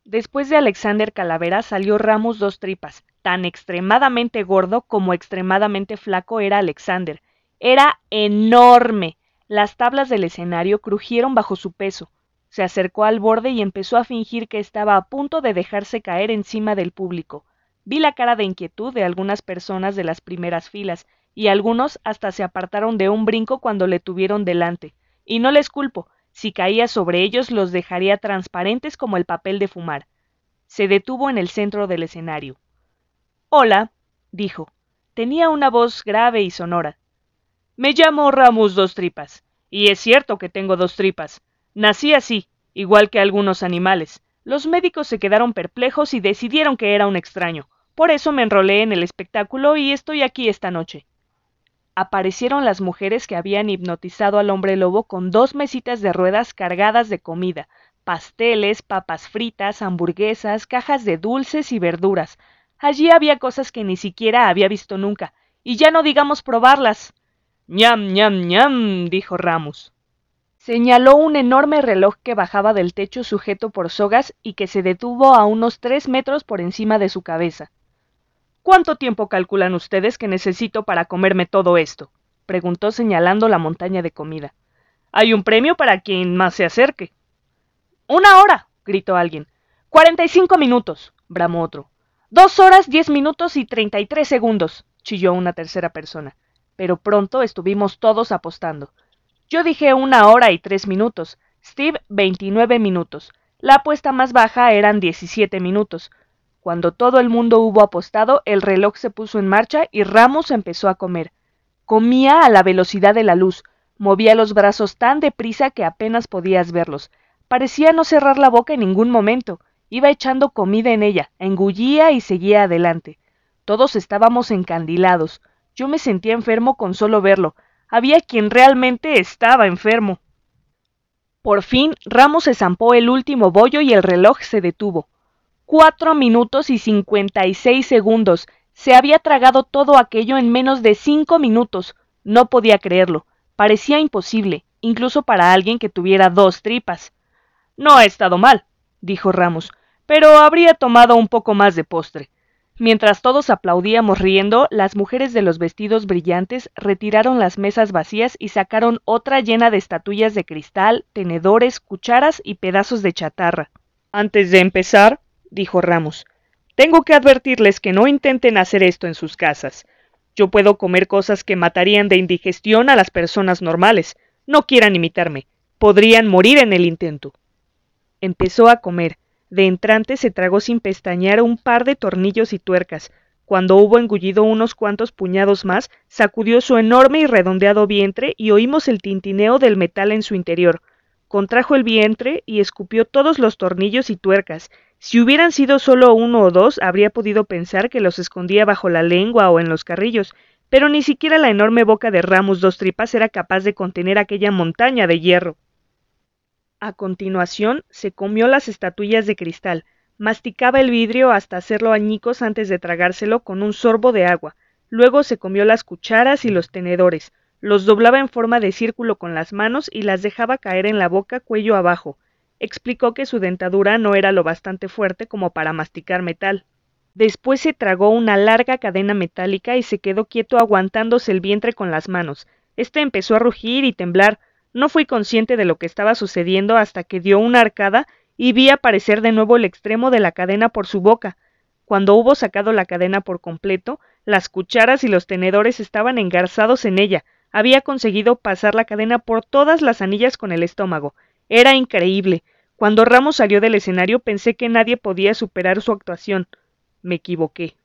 Después de Alexander Calavera salió Ramos Dos Tripas, tan extremadamente gordo como extremadamente flaco era Alexander. Era enorme, las tablas del escenario crujieron bajo su peso. Se acercó al borde y empezó a fingir que estaba a punto de dejarse caer encima del público. Vi la cara de inquietud de algunas personas de las primeras filas, y algunos hasta se apartaron de un brinco cuando le tuvieron delante. Y no les culpo, si caía sobre ellos los dejaría transparentes como el papel de fumar. Se detuvo en el centro del escenario. Hola, dijo. Tenía una voz grave y sonora. Me llamo Ramus Dos Tripas, y es cierto que tengo dos tripas. Nací así, igual que algunos animales. Los médicos se quedaron perplejos y decidieron que era un extraño. Por eso me enrolé en el espectáculo y estoy aquí esta noche. Aparecieron las mujeres que habían hipnotizado al hombre lobo con dos mesitas de ruedas cargadas de comida, pasteles, papas fritas, hamburguesas, cajas de dulces y verduras. Allí había cosas que ni siquiera había visto nunca, y ya no digamos probarlas. Ñam, ñam, ñam, dijo Ramos. Señaló un enorme reloj que bajaba del techo sujeto por sogas y que se detuvo a unos tres metros por encima de su cabeza. ¿Cuánto tiempo calculan ustedes que necesito para comerme todo esto? preguntó señalando la montaña de comida. Hay un premio para quien más se acerque. Una hora. gritó alguien. Cuarenta y cinco minutos. bramó otro. Dos horas, diez minutos y treinta y tres segundos. chilló una tercera persona pero pronto estuvimos todos apostando. Yo dije una hora y tres minutos, Steve veintinueve minutos. La apuesta más baja eran diecisiete minutos. Cuando todo el mundo hubo apostado, el reloj se puso en marcha y Ramos empezó a comer. Comía a la velocidad de la luz, movía los brazos tan deprisa que apenas podías verlos. Parecía no cerrar la boca en ningún momento. Iba echando comida en ella, engullía y seguía adelante. Todos estábamos encandilados. Yo me sentía enfermo con solo verlo. Había quien realmente estaba enfermo. Por fin, Ramos se zampó el último bollo y el reloj se detuvo cuatro minutos y cincuenta y seis segundos. Se había tragado todo aquello en menos de cinco minutos. No podía creerlo. Parecía imposible, incluso para alguien que tuviera dos tripas. No ha estado mal, dijo Ramos, pero habría tomado un poco más de postre. Mientras todos aplaudíamos riendo, las mujeres de los vestidos brillantes retiraron las mesas vacías y sacaron otra llena de estatuillas de cristal, tenedores, cucharas y pedazos de chatarra. Antes de empezar, dijo Ramos. Tengo que advertirles que no intenten hacer esto en sus casas. Yo puedo comer cosas que matarían de indigestión a las personas normales. No quieran imitarme. Podrían morir en el intento. Empezó a comer. De entrante se tragó sin pestañear un par de tornillos y tuercas. Cuando hubo engullido unos cuantos puñados más, sacudió su enorme y redondeado vientre y oímos el tintineo del metal en su interior. Contrajo el vientre y escupió todos los tornillos y tuercas, si hubieran sido solo uno o dos, habría podido pensar que los escondía bajo la lengua o en los carrillos, pero ni siquiera la enorme boca de Ramos dos tripas era capaz de contener aquella montaña de hierro. A continuación, se comió las estatuillas de cristal, masticaba el vidrio hasta hacerlo añicos antes de tragárselo con un sorbo de agua, luego se comió las cucharas y los tenedores, los doblaba en forma de círculo con las manos y las dejaba caer en la boca cuello abajo, explicó que su dentadura no era lo bastante fuerte como para masticar metal. Después se tragó una larga cadena metálica y se quedó quieto aguantándose el vientre con las manos. Este empezó a rugir y temblar. No fui consciente de lo que estaba sucediendo hasta que dio una arcada y vi aparecer de nuevo el extremo de la cadena por su boca. Cuando hubo sacado la cadena por completo, las cucharas y los tenedores estaban engarzados en ella. Había conseguido pasar la cadena por todas las anillas con el estómago. Era increíble. Cuando Ramos salió del escenario pensé que nadie podía superar su actuación. Me equivoqué.